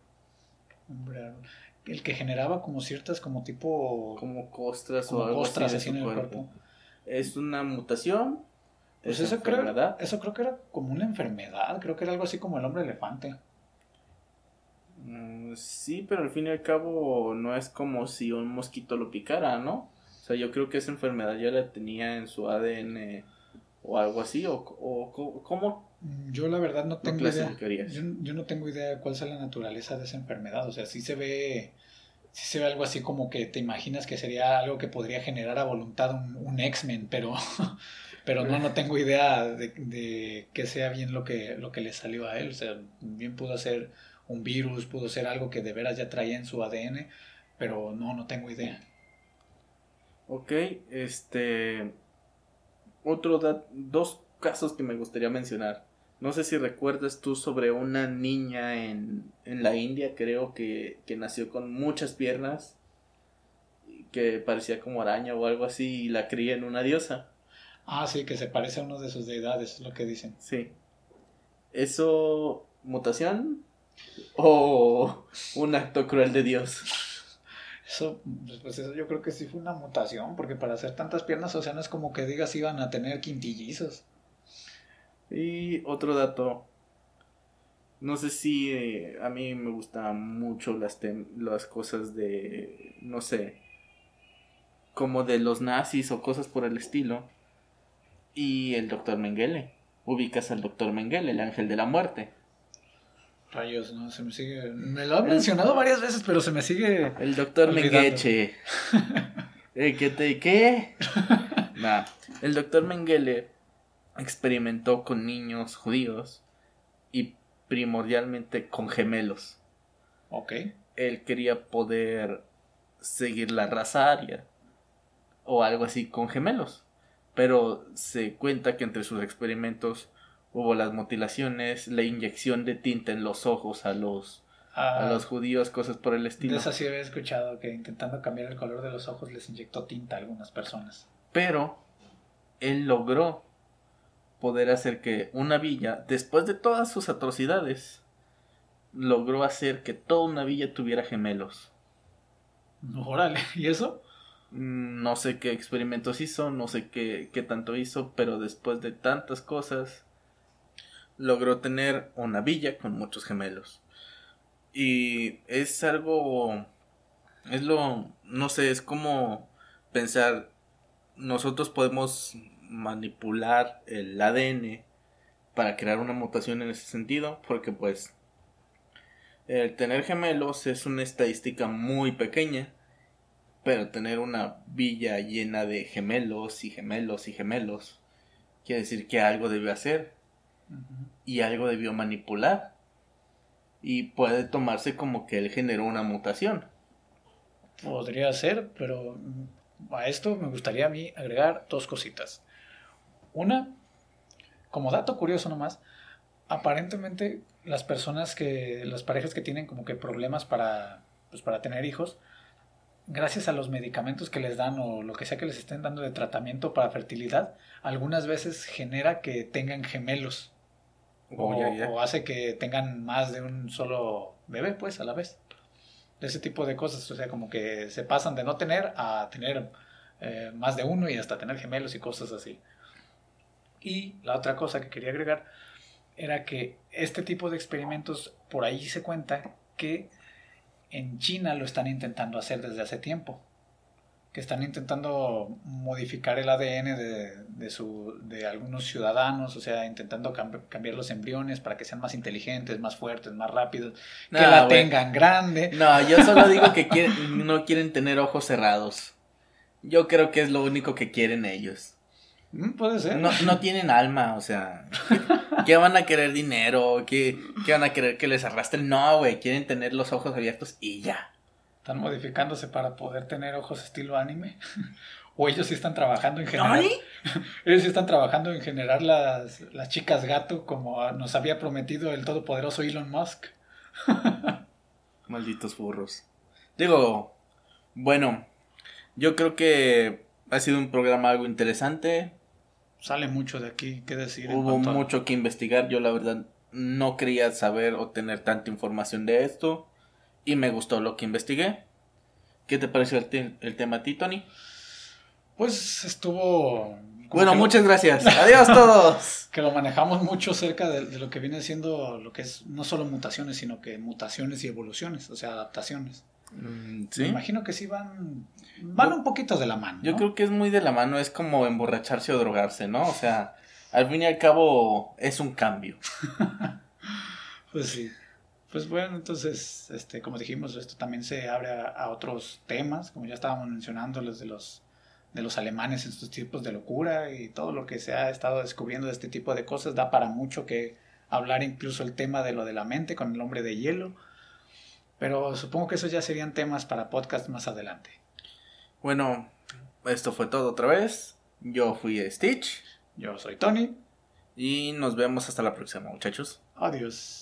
Hombre árbol. El que generaba como ciertas, como tipo. Como costras o algo así, en el cuerpo. ¿Es una mutación? Pues eso creo, eso creo que era como una enfermedad, creo que era algo así como el hombre elefante. Mm, sí, pero al fin y al cabo no es como si un mosquito lo picara, ¿no? O sea, yo creo que esa enfermedad ya la tenía en su ADN o algo así, o, o cómo yo la verdad no tengo idea. Yo, yo, no tengo idea de cuál es la naturaleza de esa enfermedad. O sea, sí se ve, sí se ve algo así como que te imaginas que sería algo que podría generar a voluntad un, un X-Men, pero, pero no, no tengo idea de, de qué sea bien lo que, lo que le salió a él. O sea, bien pudo ser un virus, pudo ser algo que de veras ya traía en su ADN, pero no, no tengo idea. Ok, este. Otro dos casos que me gustaría mencionar. No sé si recuerdas tú sobre una niña en, en la India, creo que, que nació con muchas piernas, que parecía como araña o algo así, y la cría en una diosa. Ah, sí, que se parece a uno de sus deidades, es lo que dicen. Sí. ¿Eso mutación? ¿O un acto cruel de Dios? Eso, pues eso yo creo que sí fue una mutación, porque para hacer tantas piernas, o sea, no es como que digas iban a tener quintillizos. Y otro dato, no sé si eh, a mí me gustan mucho las, las cosas de, no sé, como de los nazis o cosas por el estilo. Y el doctor Mengele. Ubicas al doctor Mengele, el ángel de la muerte. Rayos, no, se me sigue. Me lo ha mencionado varias veces, pero se me sigue. El doctor Mengele. ¿Eh, ¿Qué te qué? nah, el doctor Mengele experimentó con niños judíos y primordialmente con gemelos. Ok. Él quería poder seguir la raza aria o algo así con gemelos. Pero se cuenta que entre sus experimentos hubo las mutilaciones, la inyección de tinta en los ojos a los, a ah. los judíos, cosas por el estilo. De eso sí había escuchado, que intentando cambiar el color de los ojos les inyectó tinta a algunas personas. Pero él logró poder hacer que una villa, después de todas sus atrocidades, logró hacer que toda una villa tuviera gemelos. Órale, ¿y eso? Mm, no sé qué experimentos hizo, no sé qué, qué tanto hizo, pero después de tantas cosas, logró tener una villa con muchos gemelos. Y es algo, es lo, no sé, es como pensar, nosotros podemos manipular el ADN para crear una mutación en ese sentido, porque pues el tener gemelos es una estadística muy pequeña, pero tener una villa llena de gemelos y gemelos y gemelos quiere decir que algo debió hacer y algo debió manipular y puede tomarse como que él generó una mutación. Podría ser, pero a esto me gustaría a mí agregar dos cositas. Una, como dato curioso nomás, aparentemente las personas que, las parejas que tienen como que problemas para, pues para tener hijos, gracias a los medicamentos que les dan o lo que sea que les estén dando de tratamiento para fertilidad, algunas veces genera que tengan gemelos. Oh, o, hace que tengan más de un solo bebé, pues, a la vez. Ese tipo de cosas, o sea, como que se pasan de no tener a tener eh, más de uno y hasta tener gemelos y cosas así. Y la otra cosa que quería agregar era que este tipo de experimentos, por ahí se cuenta que en China lo están intentando hacer desde hace tiempo. Que están intentando modificar el ADN de, de, su, de algunos ciudadanos, o sea, intentando cambiar los embriones para que sean más inteligentes, más fuertes, más rápidos, que la tengan grande. No, yo solo digo que no quieren tener ojos cerrados. Yo creo que es lo único que quieren ellos. Mm, puede ser. No, no tienen alma, o sea. ¿Qué, van a querer dinero? ¿Qué, ¿Qué, van a querer que les arrastren? No, güey. Quieren tener los ojos abiertos y ya. Están modificándose para poder tener ojos estilo anime. o ellos sí están trabajando en generar. ellos sí están trabajando en generar las, las chicas gato como nos había prometido el todopoderoso Elon Musk. Malditos burros. Digo, bueno, yo creo que ha sido un programa algo interesante sale mucho de aquí, qué decir. Hubo mucho que investigar, yo la verdad no quería saber o tener tanta información de esto y me gustó lo que investigué. ¿Qué te pareció el, el tema a ti, Tony? Pues estuvo... Bueno, muchas gracias. Adiós todos. que lo manejamos mucho cerca de, lo que viene siendo lo que es no solo mutaciones, sino que mutaciones y evoluciones, o sea, adaptaciones. Mm, Me imagino que sí van, van un poquito de la mano. Yo creo que es muy de la mano, es como emborracharse o drogarse, ¿no? O sea, Al fin y al cabo es un cambio. pues sí. Pues bueno, entonces, este, como dijimos, esto también se abre a, otros temas, como ya estábamos mencionando, los de los de los alemanes en sus tipos de locura y todo lo que se ha estado descubriendo de este tipo de cosas da para mucho que hablar incluso el tema de lo de la mente con el hombre de hielo. Pero supongo que esos ya serían temas para podcast más adelante. Bueno, esto fue todo otra vez. Yo fui Stitch. Yo soy Tony. Y nos vemos hasta la próxima, muchachos. Adiós.